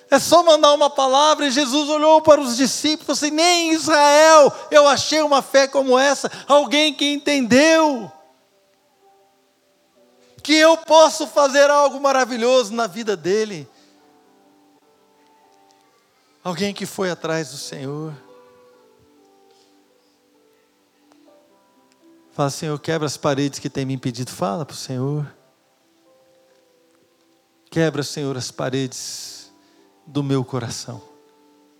[SPEAKER 1] É só mandar uma palavra. E Jesus olhou para os discípulos e assim: Nem em Israel eu achei uma fé como essa. Alguém que entendeu que eu posso fazer algo maravilhoso na vida dele. Alguém que foi atrás do Senhor. Fala, Senhor, quebra as paredes que tem me impedido. Fala para o Senhor. Quebra, Senhor, as paredes do meu coração.